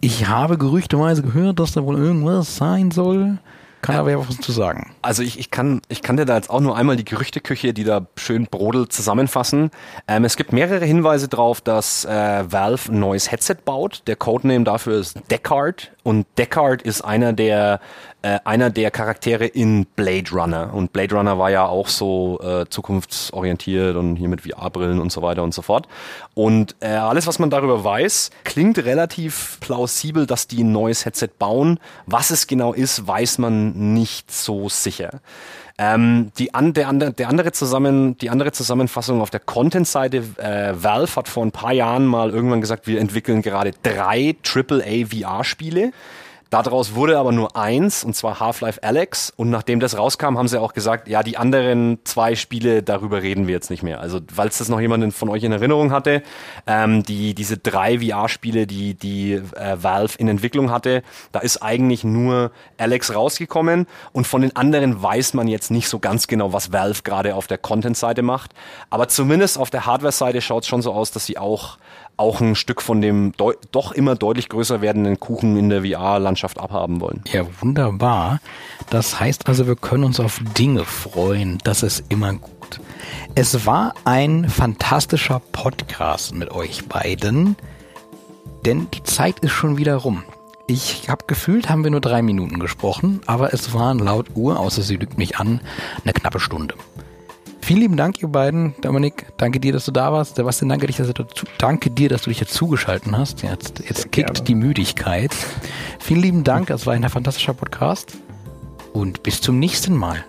Ich habe gerüchteweise gehört, dass da wohl irgendwas sein soll. Kann aber ja was zu sagen. Also ich, ich, kann, ich kann dir da jetzt auch nur einmal die Gerüchteküche, die da schön brodelt, zusammenfassen. Ähm, es gibt mehrere Hinweise darauf, dass äh, Valve ein neues Headset baut. Der Codename dafür ist Deckard und Deckard ist einer der äh, einer der Charaktere in Blade Runner. Und Blade Runner war ja auch so äh, zukunftsorientiert und hier mit VR-Brillen und so weiter und so fort. Und äh, alles, was man darüber weiß, klingt relativ plausibel, dass die ein neues Headset bauen. Was es genau ist, weiß man nicht so sicher. Ähm, die, an, der, der andere zusammen, die andere Zusammenfassung auf der Content-Seite, äh, Valve hat vor ein paar Jahren mal irgendwann gesagt, wir entwickeln gerade drei AAA VR-Spiele. Daraus wurde aber nur eins, und zwar Half-Life Alex. Und nachdem das rauskam, haben sie auch gesagt, ja, die anderen zwei Spiele, darüber reden wir jetzt nicht mehr. Also, falls das noch jemand von euch in Erinnerung hatte, ähm, die, diese drei VR-Spiele, die, die äh, Valve in Entwicklung hatte, da ist eigentlich nur Alex rausgekommen. Und von den anderen weiß man jetzt nicht so ganz genau, was Valve gerade auf der Content-Seite macht. Aber zumindest auf der Hardware-Seite schaut es schon so aus, dass sie auch auch ein Stück von dem doch immer deutlich größer werdenden Kuchen in der VR-Landschaft abhaben wollen. Ja, wunderbar. Das heißt also, wir können uns auf Dinge freuen. Das ist immer gut. Es war ein fantastischer Podcast mit euch beiden, denn die Zeit ist schon wieder rum. Ich habe gefühlt, haben wir nur drei Minuten gesprochen, aber es waren laut Uhr, außer sie lügt mich an, eine knappe Stunde. Vielen lieben Dank, ihr beiden. Dominik, danke dir, dass du da warst. Sebastian, danke, dich, dass du dazu, danke dir, dass du dich hier zugeschalten hast. Jetzt, jetzt kickt gerne. die Müdigkeit. Vielen lieben Dank. Das war ein fantastischer Podcast. Und bis zum nächsten Mal.